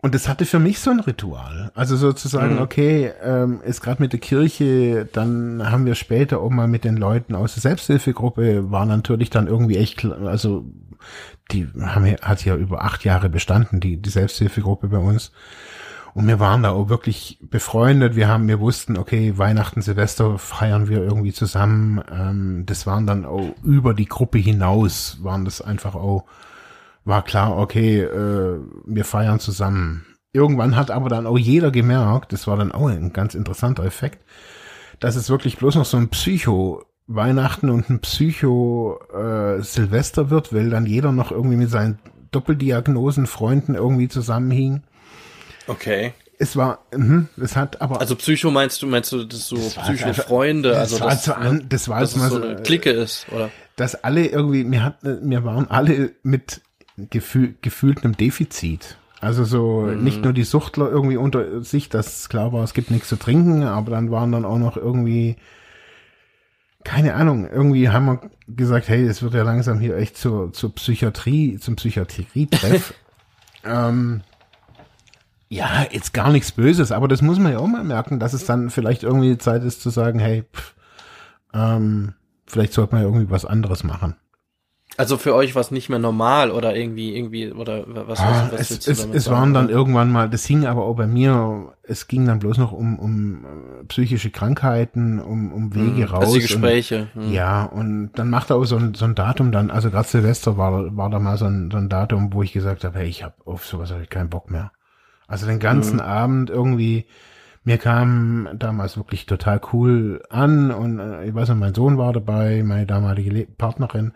und das hatte für mich so ein Ritual. Also sozusagen, Mhm. okay, ähm, ist gerade mit der Kirche, dann haben wir später auch mal mit den Leuten aus der Selbsthilfegruppe, war natürlich dann irgendwie echt, also die haben, hat ja über acht Jahre bestanden, die, die Selbsthilfegruppe bei uns. Und wir waren da auch wirklich befreundet. Wir haben, wir wussten, okay, Weihnachten, Silvester feiern wir irgendwie zusammen. Ähm, das waren dann auch über die Gruppe hinaus, waren das einfach auch, war klar, okay, äh, wir feiern zusammen. Irgendwann hat aber dann auch jeder gemerkt, das war dann auch ein ganz interessanter Effekt, dass es wirklich bloß noch so ein Psycho Weihnachten und ein Psycho äh, Silvester wird, weil dann jeder noch irgendwie mit seinen Doppeldiagnosen Freunden irgendwie zusammenhing. Okay. Es war, mhm, es hat aber Also Psycho meinst du, meinst du, das so Das einfach- Psycho-Freunde, das also war das, so an- das war dass mal so so, eine Clique ist, oder? dass alle irgendwie, mir hat, mir waren alle mit gefühl, gefühltem Defizit. Also so nicht nur die Suchtler irgendwie unter sich, dass klar war, es gibt nichts zu trinken, aber dann waren dann auch noch irgendwie, keine Ahnung, irgendwie haben wir gesagt, hey, es wird ja langsam hier echt zur, zur Psychiatrie, zum Psychiatrietreff. ähm, ja, jetzt gar nichts Böses, aber das muss man ja auch mal merken, dass es dann vielleicht irgendwie Zeit ist zu sagen, hey, pff, ähm, vielleicht sollte man ja irgendwie was anderes machen. Also für euch war es nicht mehr normal oder irgendwie, irgendwie, oder was, Ah, was, was es, es, damit es waren dann irgendwann mal, das hing aber auch bei mir, es ging dann bloß noch um, um äh, psychische Krankheiten, um, um Wege Hm, raus. Also Gespräche. Und, hm. ja, und dann macht er auch so ein, so ein Datum dann, also gerade Silvester war, war da mal so ein, so ein Datum, wo ich gesagt habe, hey, ich habe auf sowas hab ich keinen Bock mehr. Also den ganzen Mhm. Abend irgendwie, mir kam damals wirklich total cool an und äh, ich weiß noch, mein Sohn war dabei, meine damalige Partnerin.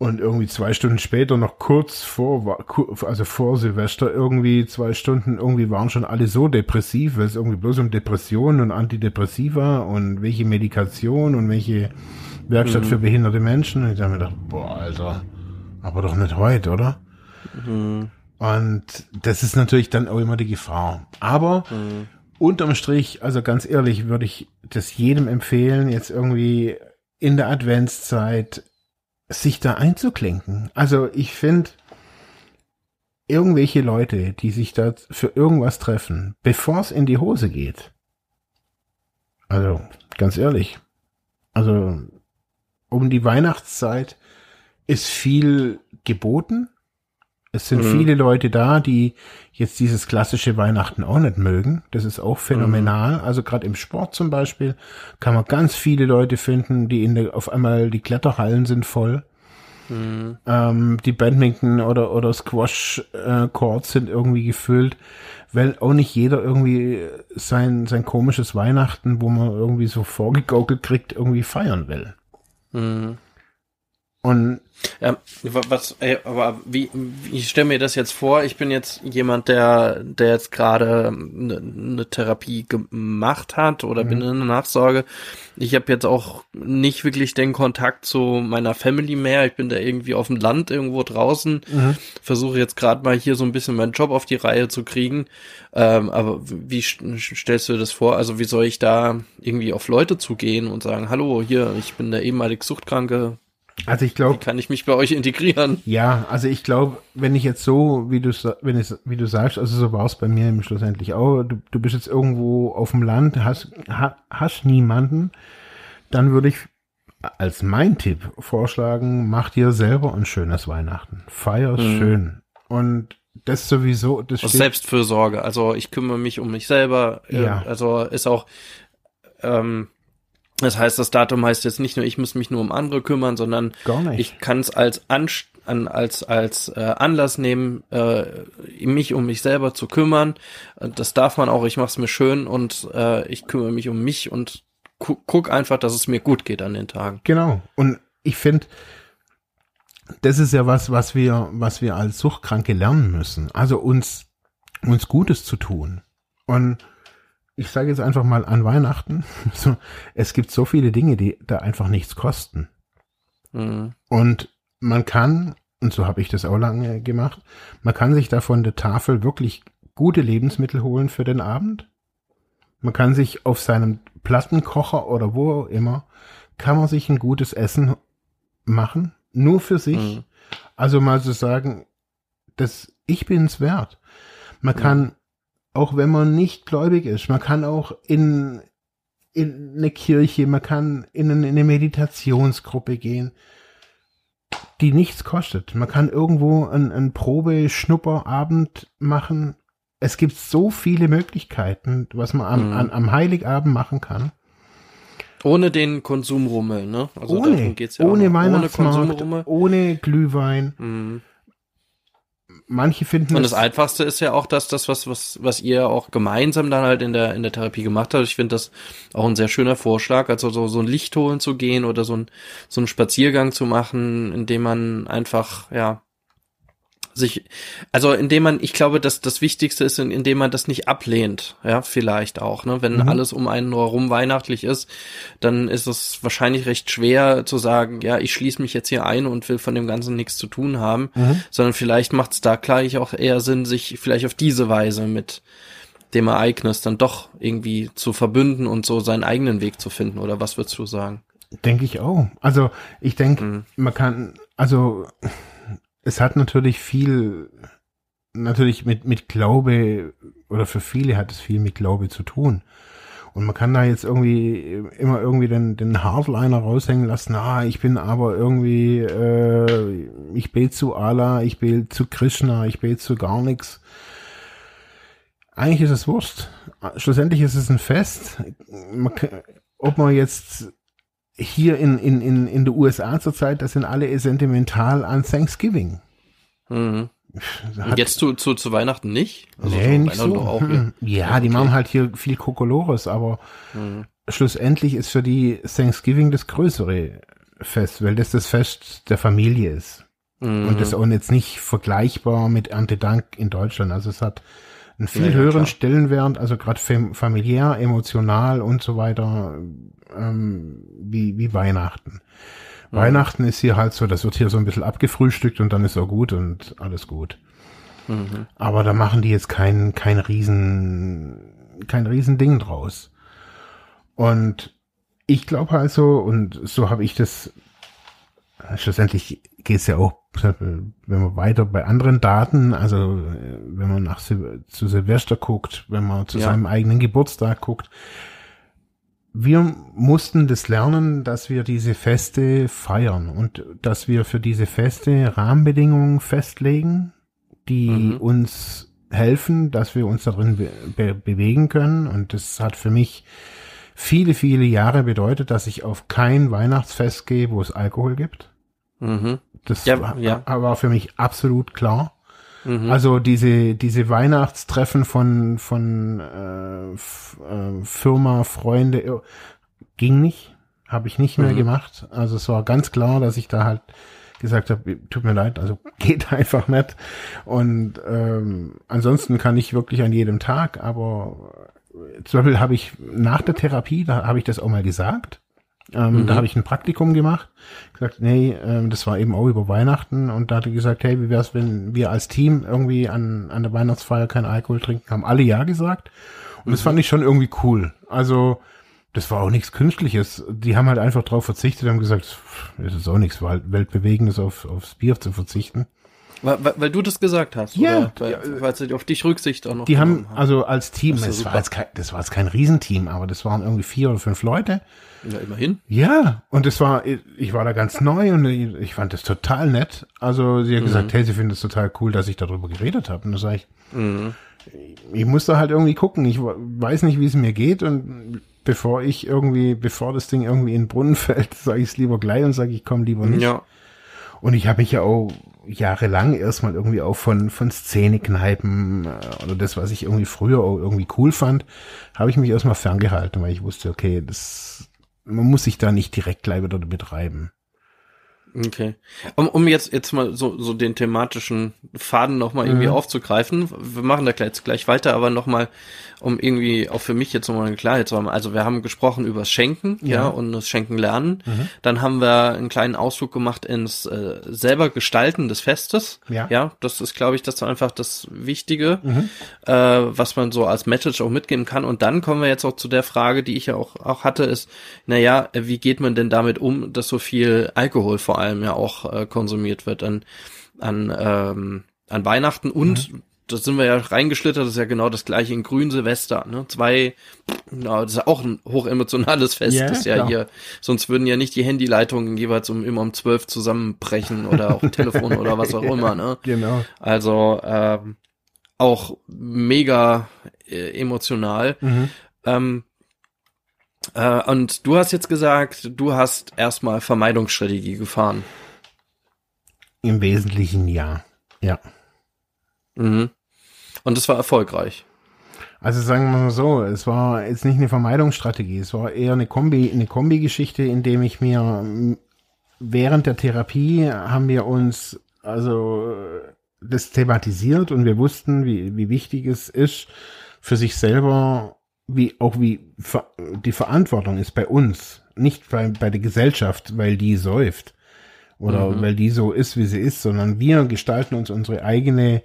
Und irgendwie zwei Stunden später, noch kurz vor, also vor Silvester, irgendwie zwei Stunden, irgendwie waren schon alle so depressiv, weil es irgendwie bloß um Depressionen und Antidepressiva und welche Medikation und welche Werkstatt für behinderte Menschen. Und ich habe mir gedacht, boah, Alter, aber doch nicht heute, oder? Mhm. Und das ist natürlich dann auch immer die Gefahr. Aber Mhm. unterm Strich, also ganz ehrlich, würde ich das jedem empfehlen, jetzt irgendwie in der Adventszeit sich da einzuklinken. Also ich finde, irgendwelche Leute, die sich da für irgendwas treffen, bevor es in die Hose geht. Also, ganz ehrlich. Also, um die Weihnachtszeit ist viel geboten. Es sind Mhm. viele Leute da, die jetzt dieses klassische Weihnachten auch nicht mögen. Das ist auch phänomenal. Also gerade im Sport zum Beispiel kann man ganz viele Leute finden, die in der, auf einmal die Kletterhallen sind voll. Mhm. Ähm, die Badminton oder, oder Squash äh, Courts sind irgendwie gefüllt, weil auch nicht jeder irgendwie sein, sein komisches Weihnachten, wo man irgendwie so vorgegaukelt kriegt, irgendwie feiern will. Mhm. Und Ja, wa- was, ey, aber wie, wie ich stelle mir das jetzt vor, ich bin jetzt jemand, der, der jetzt gerade eine ne Therapie gemacht hat oder bin in der Nachsorge. Ich habe jetzt auch nicht wirklich den Kontakt zu meiner Family mehr. Ich bin da irgendwie auf dem Land irgendwo draußen. Versuche jetzt gerade mal hier so ein bisschen meinen Job auf die Reihe zu kriegen. Ähm, aber wie st- stellst du dir das vor? Also wie soll ich da irgendwie auf Leute zugehen und sagen, hallo, hier, ich bin der ehemalig Suchtkranke, also ich glaube, kann ich mich bei euch integrieren? Ja, also ich glaube, wenn ich jetzt so, wie du wenn es, wie du sagst, also so war es bei mir im schlussendlich auch, du, du bist jetzt irgendwo auf dem Land, hast, ha, hast niemanden, dann würde ich als mein Tipp vorschlagen, mach dir selber ein schönes Weihnachten. Feier es Mhm. schön. Und das sowieso, das Aus Selbstfürsorge. Also ich kümmere mich um mich selber. Ja. Also ist auch, ähm, das heißt, das Datum heißt jetzt nicht nur, ich muss mich nur um andere kümmern, sondern ich kann es als Anst an, als als äh, Anlass nehmen, äh, mich um mich selber zu kümmern. Das darf man auch. Ich mache es mir schön und äh, ich kümmere mich um mich und gu guck einfach, dass es mir gut geht an den Tagen. Genau. Und ich finde, das ist ja was, was wir, was wir als Suchtkranke lernen müssen. Also uns, uns Gutes zu tun. Und ich sage jetzt einfach mal an Weihnachten, so, es gibt so viele Dinge, die da einfach nichts kosten. Mhm. Und man kann, und so habe ich das auch lange gemacht, man kann sich da von der Tafel wirklich gute Lebensmittel holen für den Abend. Man kann sich auf seinem Plattenkocher oder wo auch immer, kann man sich ein gutes Essen machen, nur für sich. Mhm. Also mal zu sagen, das, ich bin's wert. Man mhm. kann, auch wenn man nicht gläubig ist, man kann auch in, in eine Kirche, man kann in eine, in eine Meditationsgruppe gehen, die nichts kostet. Man kann irgendwo einen, einen Probe-Schnupperabend machen. Es gibt so viele Möglichkeiten, was man am, mhm. an, am Heiligabend machen kann. Ohne den Konsumrummel, ne? Also ohne, ja ohne Weihnachtsmarkt, ohne, ohne Glühwein. Mhm manche finden und das einfachste ist ja auch das das was was was ihr auch gemeinsam dann halt in der in der Therapie gemacht habt ich finde das auch ein sehr schöner Vorschlag also so so ein Licht holen zu gehen oder so ein so einen Spaziergang zu machen in dem man einfach ja sich, also indem man, ich glaube, dass das Wichtigste ist, indem man das nicht ablehnt, ja, vielleicht auch, ne, wenn mhm. alles um einen herum weihnachtlich ist, dann ist es wahrscheinlich recht schwer zu sagen, ja, ich schließe mich jetzt hier ein und will von dem Ganzen nichts zu tun haben, mhm. sondern vielleicht macht es da gleich auch eher Sinn, sich vielleicht auf diese Weise mit dem Ereignis dann doch irgendwie zu verbünden und so seinen eigenen Weg zu finden, oder was würdest du sagen? Denke ich auch. Also ich denke, mhm. man kann, also es hat natürlich viel, natürlich mit, mit Glaube, oder für viele hat es viel mit Glaube zu tun. Und man kann da jetzt irgendwie immer irgendwie den, den Hardliner raushängen lassen, ah, ich bin aber irgendwie, äh, ich bete zu Allah, ich bete zu Krishna, ich bete zu gar nichts. Eigentlich ist es Wurst. Schlussendlich ist es ein Fest. Man, ob man jetzt hier in, in, in, in der USA zurzeit, das sind alle sentimental an Thanksgiving. Mhm. Jetzt zu, zu, zu Weihnachten nicht? Also nee, nicht so. Auch, hm. ja, okay. die machen halt hier viel Kokolores, aber mhm. schlussendlich ist für die Thanksgiving das größere Fest, weil das das Fest der Familie ist. Mhm. Und das auch jetzt nicht vergleichbar mit Erntedank in Deutschland. Also es hat einen viel ja, höheren klar. Stellenwert, also gerade familiär, emotional und so weiter, ähm, wie, wie Weihnachten. Mhm. Weihnachten ist hier halt so, das wird hier so ein bisschen abgefrühstückt und dann ist auch gut und alles gut. Mhm. Aber da machen die jetzt kein, kein riesen, kein riesen Ding draus. Und ich glaube also, und so habe ich das, schlussendlich geht es ja auch, wenn man weiter bei anderen Daten, also wenn man nach Sil zu Silvester guckt, wenn man zu ja. seinem eigenen Geburtstag guckt, wir mussten das lernen, dass wir diese Feste feiern und dass wir für diese Feste Rahmenbedingungen festlegen, die mhm. uns helfen, dass wir uns darin be be bewegen können. Und das hat für mich viele, viele Jahre bedeutet, dass ich auf kein Weihnachtsfest gehe, wo es Alkohol gibt. Mhm. Das ja, war, ja. war für mich absolut klar. Mhm. Also diese, diese Weihnachtstreffen von, von äh, äh, Firma, Freunde, äh, ging nicht. Habe ich nicht mehr mhm. gemacht. Also es war ganz klar, dass ich da halt gesagt habe, tut mir leid, also geht einfach nicht. Und ähm, ansonsten kann ich wirklich an jedem Tag, aber zum Beispiel habe ich nach der Therapie, da habe ich das auch mal gesagt, ähm, mhm. Da habe ich ein Praktikum gemacht, gesagt, nee, ähm, das war eben auch über Weihnachten und da hatte ich gesagt, hey, wie wär's, wenn wir als Team irgendwie an, an der Weihnachtsfeier keinen Alkohol trinken? Haben alle ja gesagt und mhm. das fand ich schon irgendwie cool. Also das war auch nichts Künstliches. Die haben halt einfach drauf verzichtet, haben gesagt, es ist auch nichts Weltbewegendes auf, aufs Bier zu verzichten. Weil, weil, du das gesagt hast, ja, oder? Weil, weil sie auf dich Rücksicht auch noch Die haben, haben, also als Team, das, war jetzt kein, das war jetzt kein Riesenteam, aber das waren irgendwie vier oder fünf Leute. Ja, immerhin. Ja, und es war, ich war da ganz neu und ich fand das total nett. Also sie hat mhm. gesagt, hey, sie findet es total cool, dass ich darüber geredet habe. Und da sage ich, mhm. ich muss da halt irgendwie gucken. Ich weiß nicht, wie es mir geht und bevor ich irgendwie, bevor das Ding irgendwie in den Brunnen fällt, sage ich es lieber gleich und sage ich komm lieber nicht. Ja. Und ich habe mich ja auch jahrelang erstmal irgendwie auch von, von Szenekneipen äh, oder das, was ich irgendwie früher auch irgendwie cool fand, habe ich mich erstmal ferngehalten, weil ich wusste, okay, das, man muss sich da nicht direkt gleich wieder betreiben. Okay. Um, um jetzt, jetzt mal so, so den thematischen Faden nochmal irgendwie Mhm. aufzugreifen. Wir machen da gleich, gleich weiter, aber nochmal, um irgendwie auch für mich jetzt nochmal eine Klarheit zu haben. Also wir haben gesprochen über das Schenken, ja, Ja. und das Schenken lernen. Mhm. Dann haben wir einen kleinen Ausflug gemacht ins äh, selber Gestalten des Festes. Ja. Ja, das ist, glaube ich, das ist einfach das Wichtige, Mhm. äh, was man so als Message auch mitgeben kann. Und dann kommen wir jetzt auch zu der Frage, die ich ja auch, auch hatte, ist, naja, wie geht man denn damit um, dass so viel Alkohol vor allem ja auch äh, konsumiert wird an, an, ähm, an Weihnachten und das sind wir ja reingeschlittert, das ist ja genau das gleiche in Grün Silvester, ne? Zwei, na, das ist ja auch ein hochemotionales Fest, Ja, das ist ja klar. hier, sonst würden ja nicht die Handyleitungen jeweils um immer um zwölf zusammenbrechen oder auch Telefon oder was auch immer, ne? Genau. Also ähm, auch mega äh, emotional. Mhm. Ähm, äh, und du hast jetzt gesagt, du hast erstmal Vermeidungsstrategie gefahren. Im Wesentlichen ja. Ja. Mhm. Und das war erfolgreich. Also sagen wir mal so, es war jetzt nicht eine Vermeidungsstrategie, es war eher eine Kombi, eine Kombi-Geschichte, indem ich mir m, während der Therapie haben wir uns also äh, das thematisiert und wir wussten, wie, wie wichtig es ist für sich selber, wie auch wie die Verantwortung ist bei uns, nicht bei, bei der Gesellschaft, weil die säuft oder Mhm. weil die so ist, wie sie ist, sondern wir gestalten uns unsere eigene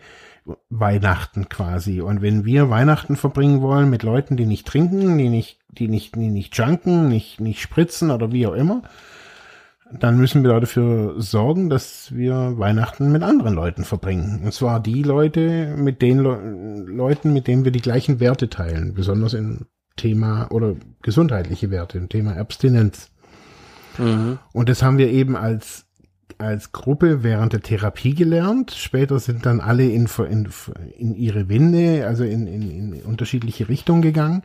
Weihnachten quasi. Und wenn wir Weihnachten verbringen wollen mit Leuten, die nicht trinken, die nicht, die nicht, die nicht junken, nicht, nicht spritzen oder wie auch immer, dann müssen wir dafür sorgen, dass wir Weihnachten mit anderen Leuten verbringen. Und zwar die Leute, mit den Le Leuten, mit denen wir die gleichen Werte teilen, besonders im Thema oder gesundheitliche Werte, im Thema Abstinenz. Mhm. Und das haben wir eben als, als Gruppe während der Therapie gelernt. Später sind dann alle in, in, in ihre Winde, also in, in, in unterschiedliche Richtungen gegangen.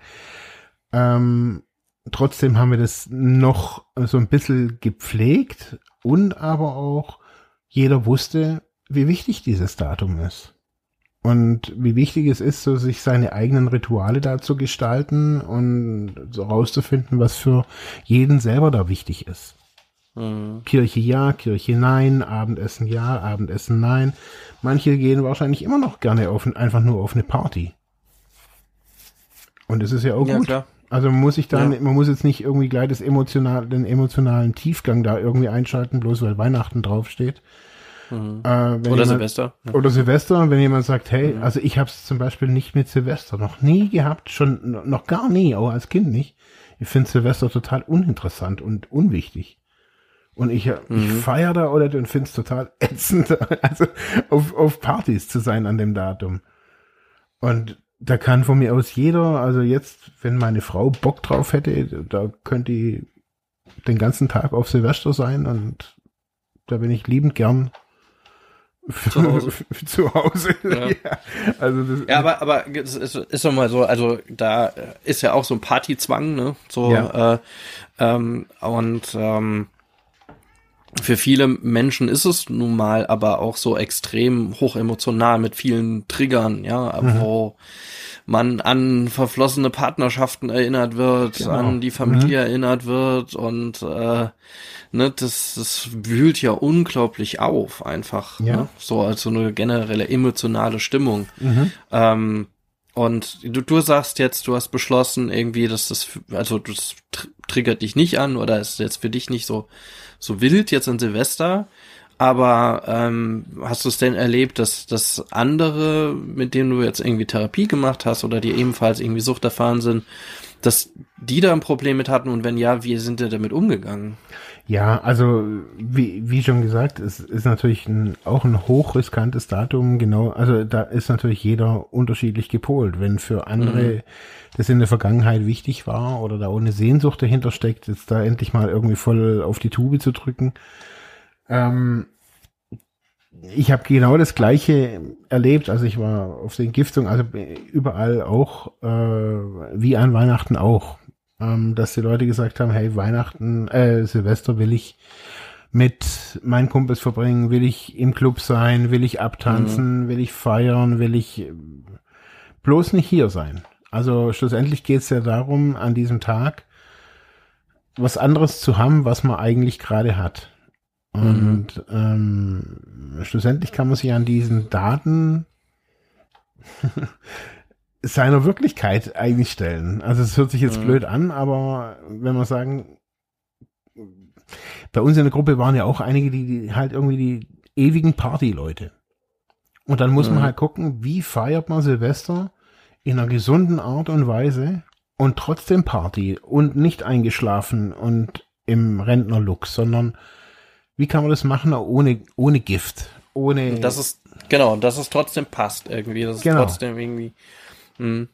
Ähm, trotzdem haben wir das noch so ein bisschen gepflegt und aber auch jeder wusste, wie wichtig dieses Datum ist. Und wie wichtig es ist, so sich seine eigenen Rituale da zu gestalten und so rauszufinden, was für jeden selber da wichtig ist. Mhm. Kirche ja, Kirche nein, Abendessen ja, Abendessen nein. Manche gehen wahrscheinlich immer noch gerne auf, einfach nur auf eine Party. Und es ist ja auch Ja, gut. klar. Also man muss sich dann, Ja. man muss jetzt nicht irgendwie gleich das emotional, den emotionalen Tiefgang da irgendwie einschalten, bloß weil Weihnachten draufsteht. Mhm. Äh, Oder jemand- Silvester. Oder Silvester, wenn jemand sagt, hey, Mhm. also ich habe es zum Beispiel nicht mit Silvester noch nie gehabt, schon noch gar nie, auch als Kind nicht. Ich finde Silvester total uninteressant und unwichtig. Und ich, ich Mhm. feiere da oder und finde es total ätzend, also auf, auf Partys zu sein an dem Datum. Und da kann von mir aus jeder, also jetzt, wenn meine Frau Bock drauf hätte, da könnte die den ganzen Tag auf Silvester sein und da bin ich liebend gern Zu Hause. zu Hause. Ja. Ja. Also das, Ja, aber, aber es ist, ist doch mal so, also da ist ja auch so ein Partyzwang, ne? So, Ja. äh, ähm, und ähm, für viele Menschen ist es nun mal aber auch so extrem hochemotional mit vielen Triggern, ja, Mhm. wo man an verflossene Partnerschaften erinnert wird, Genau. an die Familie erinnert wird und äh, ne, das, das wühlt ja unglaublich auf, einfach. Ja. Ne? So als so eine generelle emotionale Stimmung. mhm. Ähm, und du, du sagst jetzt, du hast beschlossen, irgendwie, dass das, also das tr triggert dich nicht an oder ist jetzt für dich nicht so, so wild jetzt an Silvester. Aber ähm, hast du es denn erlebt, dass, dass andere, mit denen du jetzt irgendwie Therapie gemacht hast oder die ebenfalls irgendwie Sucht erfahren sind, dass die da ein Problem mit hatten und wenn ja, wie sind die damit umgegangen? Ja, also wie, wie schon gesagt, es ist natürlich ein, auch ein hochriskantes Datum, genau, also da ist natürlich jeder unterschiedlich gepolt. Wenn für andere das in der Vergangenheit wichtig war oder da auch eine Sehnsucht dahinter steckt, jetzt da endlich mal irgendwie voll auf die Tube zu drücken. Ähm, ich habe genau das gleiche erlebt, also ich war auf der Entgiftung, also überall auch, äh, wie an Weihnachten auch ähm, dass die Leute gesagt haben, hey, Weihnachten, äh, Silvester will ich mit meinen Kumpels verbringen, will ich im Club sein, will ich abtanzen, will ich feiern, will ich äh, bloß nicht hier sein. Also schlussendlich geht es ja darum, an diesem Tag was anderes zu haben, was man eigentlich gerade hat. Und mhm. ähm, schlussendlich kann man sich an diesen Daten seiner Wirklichkeit eigentlich stellen. Also es hört sich jetzt mhm. blöd an, aber wenn wir sagen, bei uns in der Gruppe waren ja auch einige, die, die halt irgendwie die ewigen Partyleute. Und dann muss mhm. man halt gucken, wie feiert man Silvester in einer gesunden Art und Weise und trotzdem Party und nicht eingeschlafen und im Rentnerlook, sondern wie kann man das machen ohne, ohne Gift, ohne. Das ist, genau, dass es trotzdem passt irgendwie, dass es genau. trotzdem irgendwie, mh. Hm.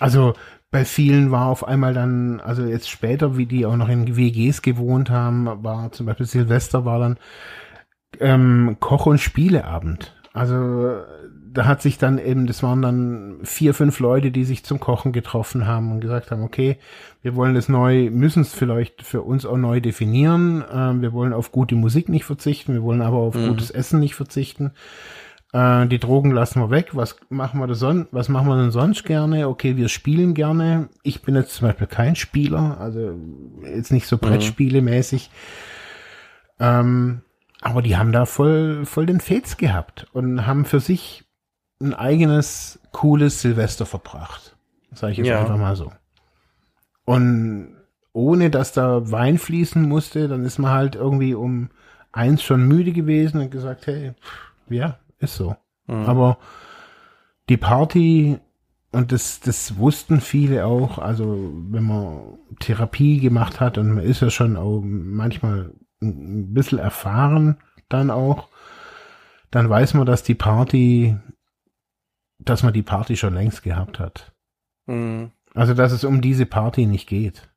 Also, bei vielen war auf einmal dann, also jetzt später, wie die auch noch in WGs gewohnt haben, war zum Beispiel Silvester war dann ähm, Koch- und Spieleabend. Also da hat sich dann eben, das waren dann vier, fünf Leute, die sich zum Kochen getroffen haben und gesagt haben, okay, wir wollen das neu, müssen es vielleicht für uns auch neu definieren. Ähm, wir wollen auf gute Musik nicht verzichten, wir wollen aber auf mhm. gutes Essen nicht verzichten. Äh, die Drogen lassen wir weg. Was machen wir denn sonst? Was machen wir denn sonst gerne? Okay, wir spielen gerne. Ich bin jetzt zum Beispiel kein Spieler, also jetzt nicht so mhm. Brettspiele-mäßig. Ähm, aber die haben da voll, voll den Fets gehabt und haben für sich ein eigenes, cooles Silvester verbracht. Sage ich jetzt ja. einfach mal so. Und ohne dass da Wein fließen musste, dann ist man halt irgendwie um eins schon müde gewesen und gesagt, hey, ja, ist so. Mhm. Aber die Party, und das, das wussten viele auch, also wenn man Therapie gemacht hat und man ist ja schon auch manchmal ein bisschen erfahren dann auch, dann weiß man, dass die Party, dass man die Party schon längst gehabt hat. Mhm. Also, dass es um diese Party nicht geht.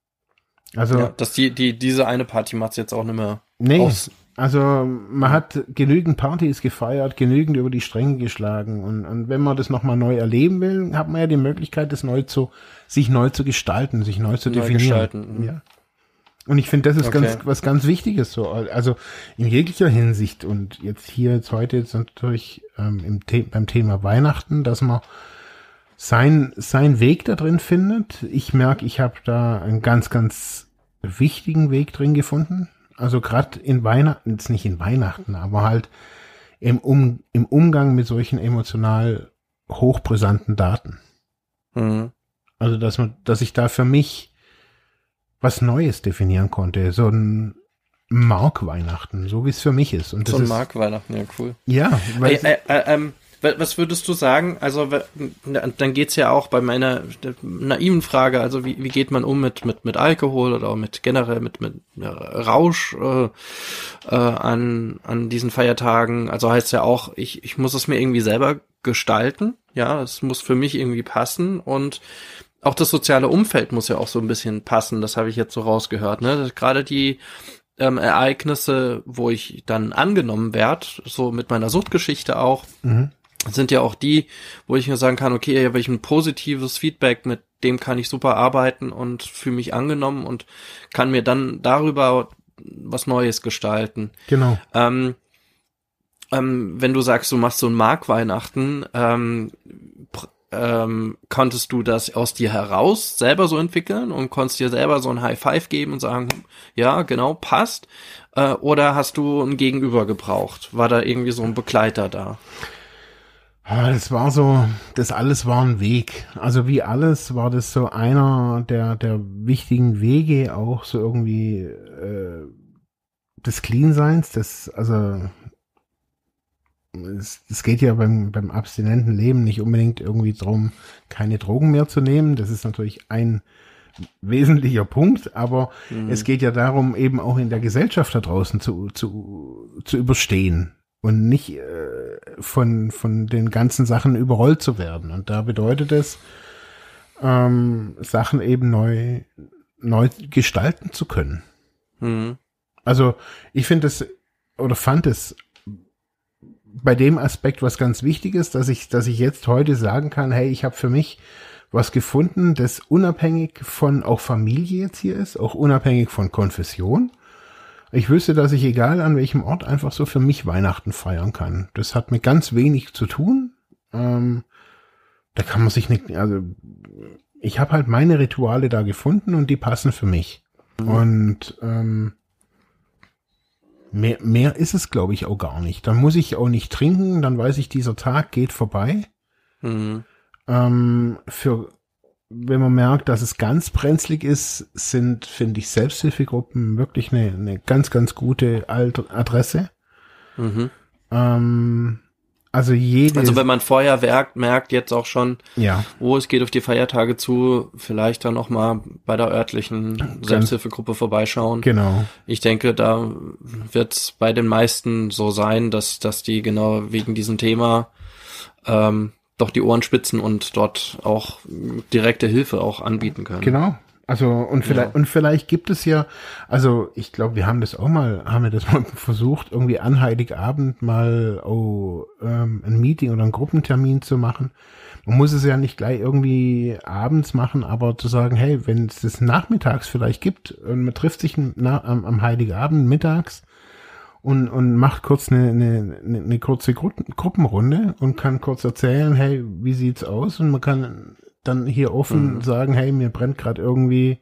Also, ja, dass die, die, diese eine Party macht jetzt auch nicht mehr nee, aus. Also, man hat genügend Partys gefeiert, genügend über die Stränge geschlagen. Und, und wenn man das nochmal neu erleben will, hat man ja die Möglichkeit, das neu zu, sich neu zu gestalten, sich neu zu neu definieren. Gestalten. Mhm. Ja. Und ich finde, das ist okay. ganz, was ganz Wichtiges so. Also in jeglicher Hinsicht und jetzt hier jetzt heute jetzt natürlich ähm, im The beim Thema Weihnachten, dass man sein, sein Weg da drin findet. Ich merke, ich habe da einen ganz, ganz wichtigen Weg drin gefunden. Also gerade in Weihnachten, jetzt nicht in Weihnachten, aber halt im, um, im Umgang mit solchen emotional hochbrisanten Daten. Mhm. Also dass man, dass ich da für mich was Neues definieren konnte. So ein Mark-Weihnachten, so wie es für mich ist. Und so ein Mark-Weihnachten, ja, cool. Ja, weil äh, äh, äh, ähm, was würdest du sagen? Also dann geht's ja auch bei meiner naiven Frage, also wie, wie geht man um mit mit mit Alkohol oder mit generell mit mit Rausch äh, äh, an an diesen Feiertagen? Also heißt ja auch, ich ich muss es mir irgendwie selber gestalten, ja, es muss für mich irgendwie passen und auch das soziale Umfeld muss ja auch so ein bisschen passen, das habe ich jetzt so rausgehört, ne? Gerade die ähm, Ereignisse, wo ich dann angenommen werde, so mit meiner Suchtgeschichte auch, mhm. Sind ja auch die, wo ich mir sagen kann, okay, ja, welch ein positives Feedback, mit dem kann ich super arbeiten und fühle mich angenommen und kann mir dann darüber was Neues gestalten. Genau. Ähm, ähm, wenn du sagst, du machst so ein Mark-Weihnachten, ähm, ähm, konntest du das aus dir heraus selber so entwickeln und konntest dir selber so ein High Five geben und sagen, ja, genau, passt? Äh, oder hast du ein Gegenüber gebraucht? War da irgendwie so ein Begleiter da? Ja, das war so, das alles war ein Weg. Also wie alles war das so einer der, der wichtigen Wege, auch so irgendwie äh, des Cleanseins, das, also es, es geht ja beim, beim abstinenten Leben nicht unbedingt irgendwie darum, keine Drogen mehr zu nehmen. Das ist natürlich ein wesentlicher Punkt, aber mhm. es geht ja darum, eben auch in der Gesellschaft da draußen zu, zu, zu überstehen und nicht äh, von, von den ganzen Sachen überrollt zu werden. Und da bedeutet es, ähm, Sachen eben neu, neu gestalten zu können. Mhm. Also ich finde es oder fand es bei dem Aspekt was ganz Wichtiges, dass ich, dass ich jetzt heute sagen kann, hey, ich habe für mich was gefunden, das unabhängig von auch Familie jetzt hier ist, auch unabhängig von Konfession. Ich wüsste, dass ich egal an welchem Ort einfach so für mich Weihnachten feiern kann. Das hat mit ganz wenig zu tun. Ähm, da kann man sich nicht, also ich habe halt meine Rituale da gefunden und die passen für mich. Mhm. Und ähm, Mehr, mehr ist es, glaube ich, auch gar nicht. Dann muss ich auch nicht trinken, dann weiß ich, dieser Tag geht vorbei. Mhm. Ähm, für, wenn man merkt, dass es ganz brenzlig ist, sind, finde ich, Selbsthilfegruppen wirklich eine, eine ganz, ganz gute Adresse. Mhm. Ähm, also jede. Also wenn man vorher merkt, merkt jetzt auch schon, ja. wo es geht auf die Feiertage zu, vielleicht dann noch mal bei der örtlichen Selbsthilfegruppe vorbeischauen. Genau. Ich denke, da wird es bei den meisten so sein, dass dass die genau wegen diesem Thema ähm, doch die Ohren spitzen und dort auch direkte Hilfe auch anbieten können. Genau, also und vielleicht ja. und vielleicht gibt es ja, also ich glaube, wir haben das auch mal, haben wir das mal versucht, irgendwie an Heiligabend mal oh, ähm, ein Meeting oder einen Gruppentermin zu machen. Man muss es ja nicht gleich irgendwie abends machen, aber zu sagen, hey, wenn es das nachmittags vielleicht gibt und man trifft sich na, am, am Heiligabend mittags und, und macht kurz eine, eine, eine kurze Gru Gruppenrunde und kann kurz erzählen, hey, wie sieht's aus? Und man kann dann hier offen mhm. sagen, hey, mir brennt gerade irgendwie,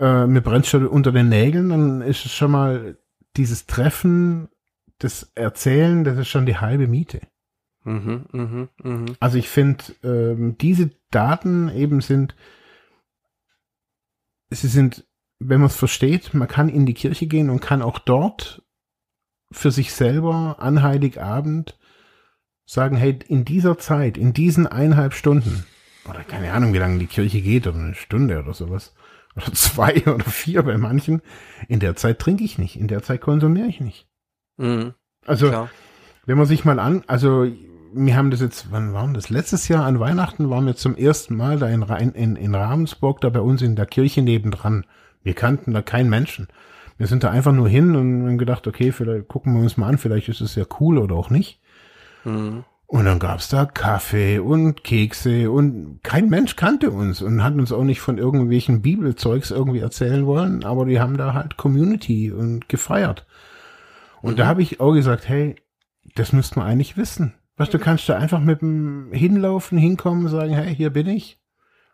äh, mir brennt schon unter den Nägeln, dann ist es schon mal dieses Treffen, das Erzählen, das ist schon die halbe Miete. Mhm, mh, mh. Also ich finde, ähm, diese Daten eben sind, sie sind, wenn man es versteht, man kann in die Kirche gehen und kann auch dort für sich selber an Heiligabend sagen, hey, in dieser Zeit, in diesen eineinhalb Stunden, oder keine Ahnung, wie lange die Kirche geht, oder eine Stunde oder sowas. Oder zwei oder vier bei manchen. In der Zeit trinke ich nicht, in der Zeit konsumiere ich nicht. Mhm. Also, Klar. wenn man sich mal an, also wir haben das jetzt, wann waren das? Letztes Jahr an Weihnachten waren wir zum ersten Mal da in, in, in Ravensburg, da bei uns in der Kirche nebendran. Wir kannten da keinen Menschen. Wir sind da einfach nur hin und haben gedacht, okay, vielleicht gucken wir uns mal an, vielleicht ist es ja cool oder auch nicht. Mhm. Und dann gab's da Kaffee und Kekse und kein Mensch kannte uns und hat uns auch nicht von irgendwelchen Bibelzeugs irgendwie erzählen wollen, aber die haben da halt Community und gefeiert. Und mhm. da habe ich auch gesagt, hey, das müsste man eigentlich wissen. Was du kannst da einfach mit dem hinlaufen, hinkommen, sagen, hey, hier bin ich.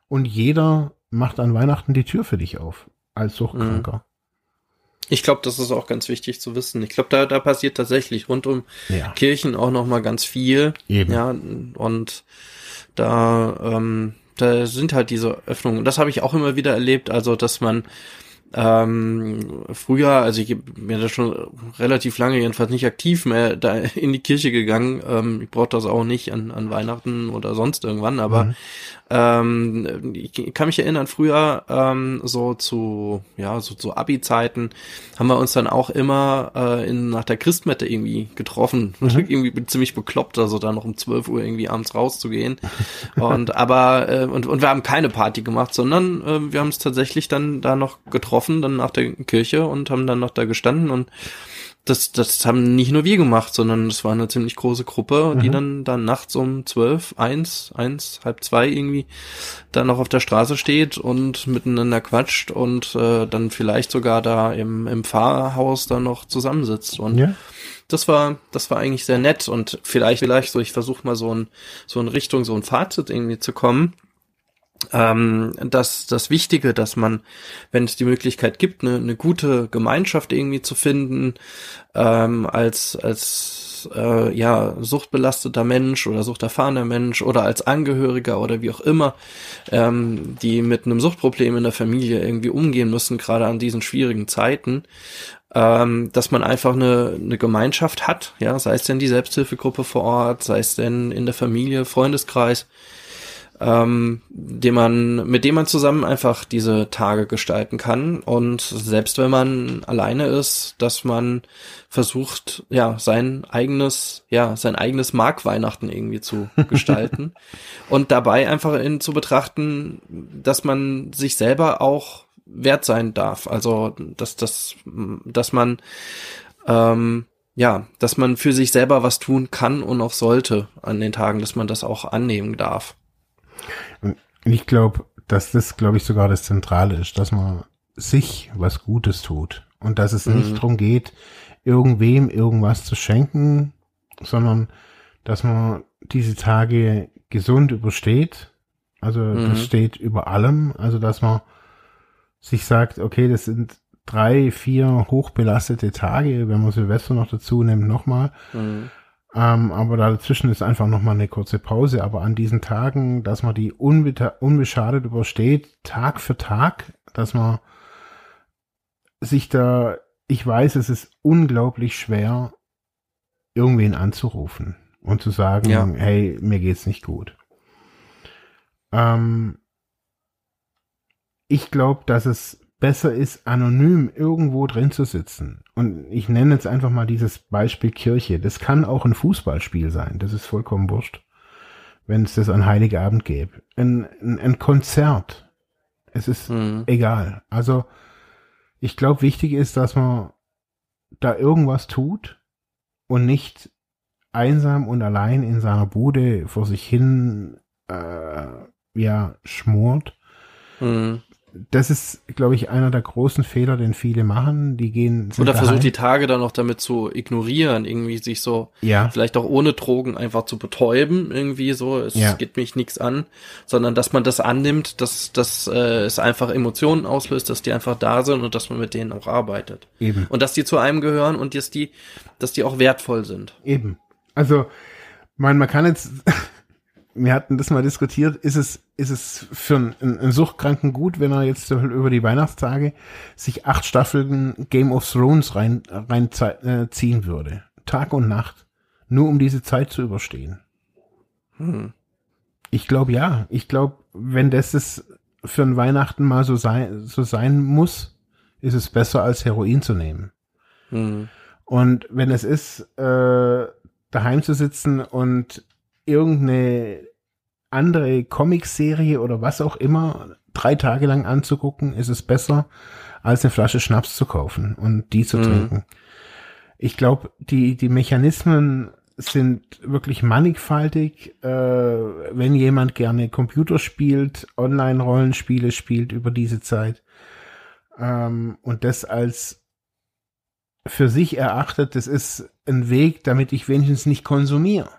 Und jeder macht an Weihnachten die Tür für dich auf als Suchtkranker. Mhm. Ich glaube, das ist auch ganz wichtig zu wissen. Ich glaube, da, da passiert tatsächlich rund um ja. Kirchen auch noch mal ganz viel. Eben. Ja, und da, ähm, da sind halt diese Öffnungen. Das habe ich auch immer wieder erlebt, also dass man ähm, früher, also ich bin da schon relativ lange jedenfalls nicht aktiv mehr da in die Kirche gegangen. Ähm, ich brauche das auch nicht an, an Weihnachten oder sonst irgendwann, aber mhm. Ähm, ich kann mich erinnern, früher ähm, so zu, ja, so zu Abi-Zeiten haben wir uns dann auch immer äh, in, nach der Christmette irgendwie getroffen. Mhm. irgendwie ziemlich bekloppt, also da noch um 12 Uhr irgendwie abends rauszugehen. und aber, äh, und, und wir haben keine Party gemacht, sondern äh, wir haben es tatsächlich dann da noch getroffen getroffen, dann nach der Kirche und haben dann noch da gestanden und das, das haben nicht nur wir gemacht, sondern es war eine ziemlich große Gruppe, die mhm. dann, dann nachts um zwölf, eins, eins, halb zwei irgendwie dann noch auf der Straße steht und miteinander quatscht und äh, dann vielleicht sogar da im, im Pfarrhaus dann noch zusammensitzt. Und ja. das war, das war eigentlich sehr nett und vielleicht, vielleicht so, ich versuche mal so ein, so in Richtung, so ein Fazit irgendwie zu kommen ähm, das, das Wichtige, dass man, wenn es die Möglichkeit gibt, eine, eine gute Gemeinschaft irgendwie zu finden, ähm, als, als äh, ja, suchtbelasteter Mensch oder suchterfahrener Mensch oder als Angehöriger oder wie auch immer, ähm, die mit einem Suchtproblem in der Familie irgendwie umgehen müssen, gerade an diesen schwierigen Zeiten, ähm, dass man einfach eine, eine Gemeinschaft hat, ja, sei es denn die Selbsthilfegruppe vor Ort, sei es denn in der Familie, Freundeskreis, ähm, dem man, mit dem man zusammen einfach diese Tage gestalten kann. Und selbst wenn man alleine ist, dass man versucht, ja, sein eigenes, ja, sein eigenes Mark-Weihnachten irgendwie zu gestalten. und dabei einfach in, zu betrachten, dass man sich selber auch wert sein darf. Also, dass, dass, dass man, ähm, ja, dass man für sich selber was tun kann und auch sollte an den Tagen, dass man das auch annehmen darf. Ich glaube, dass das, glaube ich, sogar das Zentrale ist, dass man sich was Gutes tut und dass es mhm. nicht darum geht, irgendwem irgendwas zu schenken, sondern dass man diese Tage gesund übersteht. Also mhm. das steht über allem. Also dass man sich sagt, okay, das sind drei, vier hochbelastete Tage, wenn man Silvester noch dazu nimmt, nochmal. Mhm. Ähm, aber dazwischen ist einfach nochmal eine kurze Pause. Aber an diesen Tagen, dass man die unbeschadet übersteht, Tag für Tag, dass man sich da, ich weiß, es ist unglaublich schwer, irgendwen anzurufen und zu sagen, ja. hey, mir geht's nicht gut. Ähm, ich glaube, dass es besser ist, anonym irgendwo drin zu sitzen. Und ich nenne jetzt einfach mal dieses Beispiel Kirche. Das kann auch ein Fußballspiel sein. Das ist vollkommen wurscht. Wenn es das an Heiligabend gäbe. Ein, ein, ein Konzert. Es ist mhm. egal. Also, ich glaube, wichtig ist, dass man da irgendwas tut und nicht einsam und allein in seiner Bude vor sich hin äh, ja schmort. Mhm das ist, glaube ich, einer der großen Fehler, den viele machen. Die gehen. Oder versucht die Tage dann noch damit zu ignorieren, irgendwie sich so, ja. vielleicht auch ohne Drogen einfach zu betäuben, irgendwie so, es ja. geht mich nichts an, sondern dass man das annimmt, dass, dass äh, es einfach Emotionen auslöst, dass die einfach da sind und dass man mit denen auch arbeitet. Eben. Und dass die zu einem gehören und dass die, dass die auch wertvoll sind. Eben. Also, man, man kann jetzt wir hatten das mal diskutiert, ist es, ist es für einen, einen Suchtkranken gut, wenn er jetzt über die Weihnachtstage sich acht Staffeln Game of Thrones rein, rein äh, ziehen würde. Tag und Nacht. Nur um diese Zeit zu überstehen. Hm. Ich glaube ja. Ich glaube, wenn das ist für ein Weihnachten mal so sein, so sein muss, ist es besser als Heroin zu nehmen. Hm. Und wenn es ist, äh, daheim zu sitzen und irgendeine andere Comicserie oder was auch immer drei Tage lang anzugucken, ist es besser, als eine Flasche Schnaps zu kaufen und die zu mhm. trinken. Ich glaube, die, die Mechanismen sind wirklich mannigfaltig. Äh, wenn jemand gerne Computer spielt, Online-Rollenspiele spielt über diese Zeit ähm, und das als für sich erachtet, das ist ein Weg, damit ich wenigstens nicht konsumiere.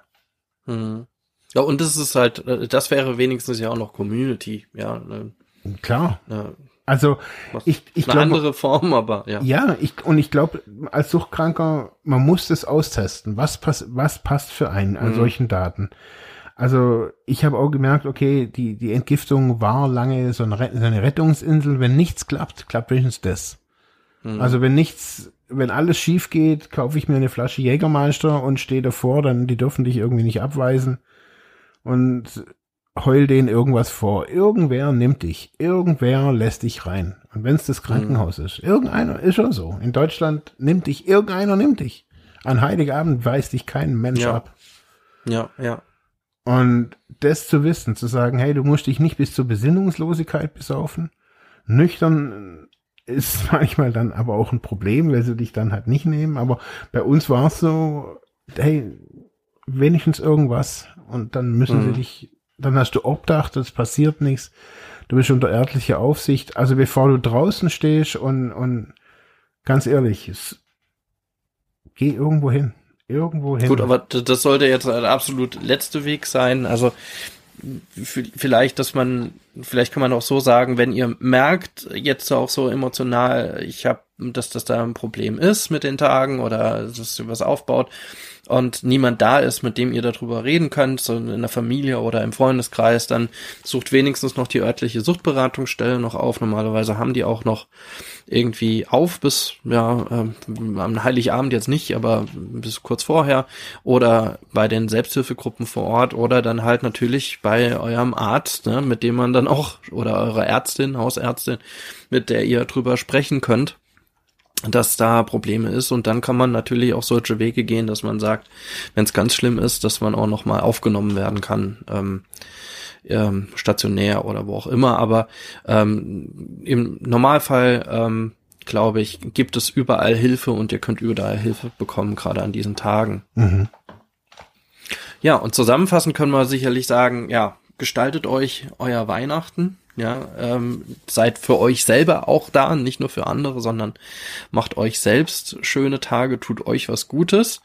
Mhm. Ja, und das ist halt, äh, das wäre wenigstens ja auch noch Community, ja. Ne. Klar. Ja. Also ich, ich glaube. Eine andere Form, aber ja. Ja, ich, und ich glaube, als Suchtkranker, man muss das austesten. Was, pass, was passt für einen an mhm. solchen Daten? Also ich habe auch gemerkt, okay, die, die Entgiftung war lange so eine, so eine Rettungsinsel. Wenn nichts klappt, klappt wenigstens das. Mhm. Also wenn nichts wenn alles schief geht, kaufe ich mir eine Flasche Jägermeister und stehe davor, dann die dürfen dich irgendwie nicht abweisen und heul denen irgendwas vor. Irgendwer nimmt dich, irgendwer lässt dich rein. Und wenn es das Krankenhaus mhm. ist, irgendeiner ist schon so. In Deutschland nimmt dich, irgendeiner nimmt dich. An Heiligabend weist dich kein Mensch ja. ab. Ja, ja. Und das zu wissen, zu sagen, hey, du musst dich nicht bis zur Besinnungslosigkeit besaufen, nüchtern ist manchmal dann aber auch ein Problem, weil sie dich dann halt nicht nehmen. Aber bei uns war es so, hey, wenigstens irgendwas und dann müssen mhm. sie dich, dann hast du Obdach, das passiert nichts. Du bist unter örtlicher Aufsicht. Also bevor du draußen stehst und, und ganz ehrlich, es, geh irgendwo hin. Irgendwo hin. Gut, aber das sollte jetzt der absolut letzte Weg sein. Also vielleicht, dass man, vielleicht kann man auch so sagen, wenn ihr merkt, jetzt auch so emotional, ich habe, dass das da ein Problem ist mit den Tagen oder dass was aufbaut, und niemand da ist, mit dem ihr darüber reden könnt, so in der Familie oder im Freundeskreis, dann sucht wenigstens noch die örtliche Suchtberatungsstelle noch auf. Normalerweise haben die auch noch irgendwie auf bis, ja, äh, am Heiligabend jetzt nicht, aber bis kurz vorher oder bei den Selbsthilfegruppen vor Ort oder dann halt natürlich bei eurem Arzt, ne, mit dem man dann auch oder eurer Ärztin, Hausärztin, mit der ihr drüber sprechen könnt dass da Probleme ist und dann kann man natürlich auch solche Wege gehen, dass man sagt, wenn es ganz schlimm ist, dass man auch noch mal aufgenommen werden kann, ähm, ähm, stationär oder wo auch immer. Aber ähm, im Normalfall ähm, glaube ich, gibt es überall Hilfe und ihr könnt überall Hilfe bekommen, gerade an diesen Tagen. Mhm. Ja, und zusammenfassend können wir sicherlich sagen, ja, gestaltet euch euer Weihnachten ja, ähm, seid für euch selber auch da, nicht nur für andere, sondern macht euch selbst schöne Tage, tut euch was Gutes.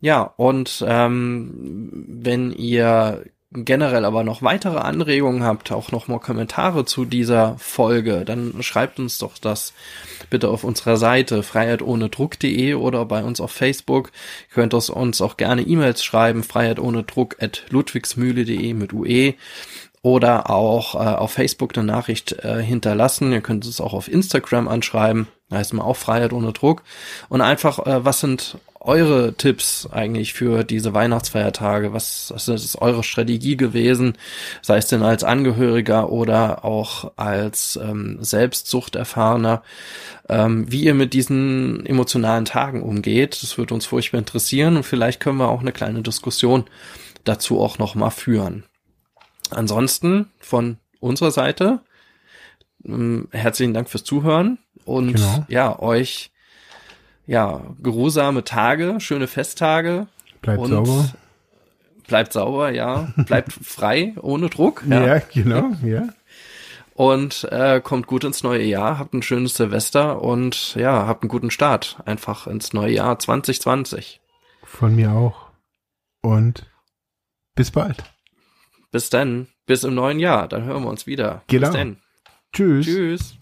Ja, und ähm, wenn ihr generell aber noch weitere Anregungen habt, auch noch mal Kommentare zu dieser Folge, dann schreibt uns doch das bitte auf unserer Seite freiheitohnedruck.de oder bei uns auf Facebook. Ihr könnt uns auch gerne E-Mails schreiben, freiheitohnedruck at ludwigsmühle.de mit UE oder auch äh, auf Facebook eine Nachricht äh, hinterlassen. Ihr könnt es auch auf Instagram anschreiben. Da heißt man auch Freiheit ohne Druck. Und einfach, äh, was sind eure Tipps eigentlich für diese Weihnachtsfeiertage? Was, was ist eure Strategie gewesen? Sei es denn als Angehöriger oder auch als ähm, Selbstsuchterfahrener, ähm, wie ihr mit diesen emotionalen Tagen umgeht. Das würde uns furchtbar interessieren und vielleicht können wir auch eine kleine Diskussion dazu auch noch mal führen. Ansonsten von unserer Seite ähm, herzlichen Dank fürs Zuhören und genau. ja, euch ja, geruhsame Tage, schöne Festtage. Bleibt sauber. Bleibt sauber, ja. Bleibt frei, ohne Druck. Ja, ja genau, ja. Und äh, kommt gut ins neue Jahr, habt ein schönes Silvester und ja, habt einen guten Start einfach ins neue Jahr 2020. Von mir auch. Und bis bald. Bis dann. Bis im neuen Jahr. Dann hören wir uns wieder. Genau. Bis dann. Tschüss. Tschüss.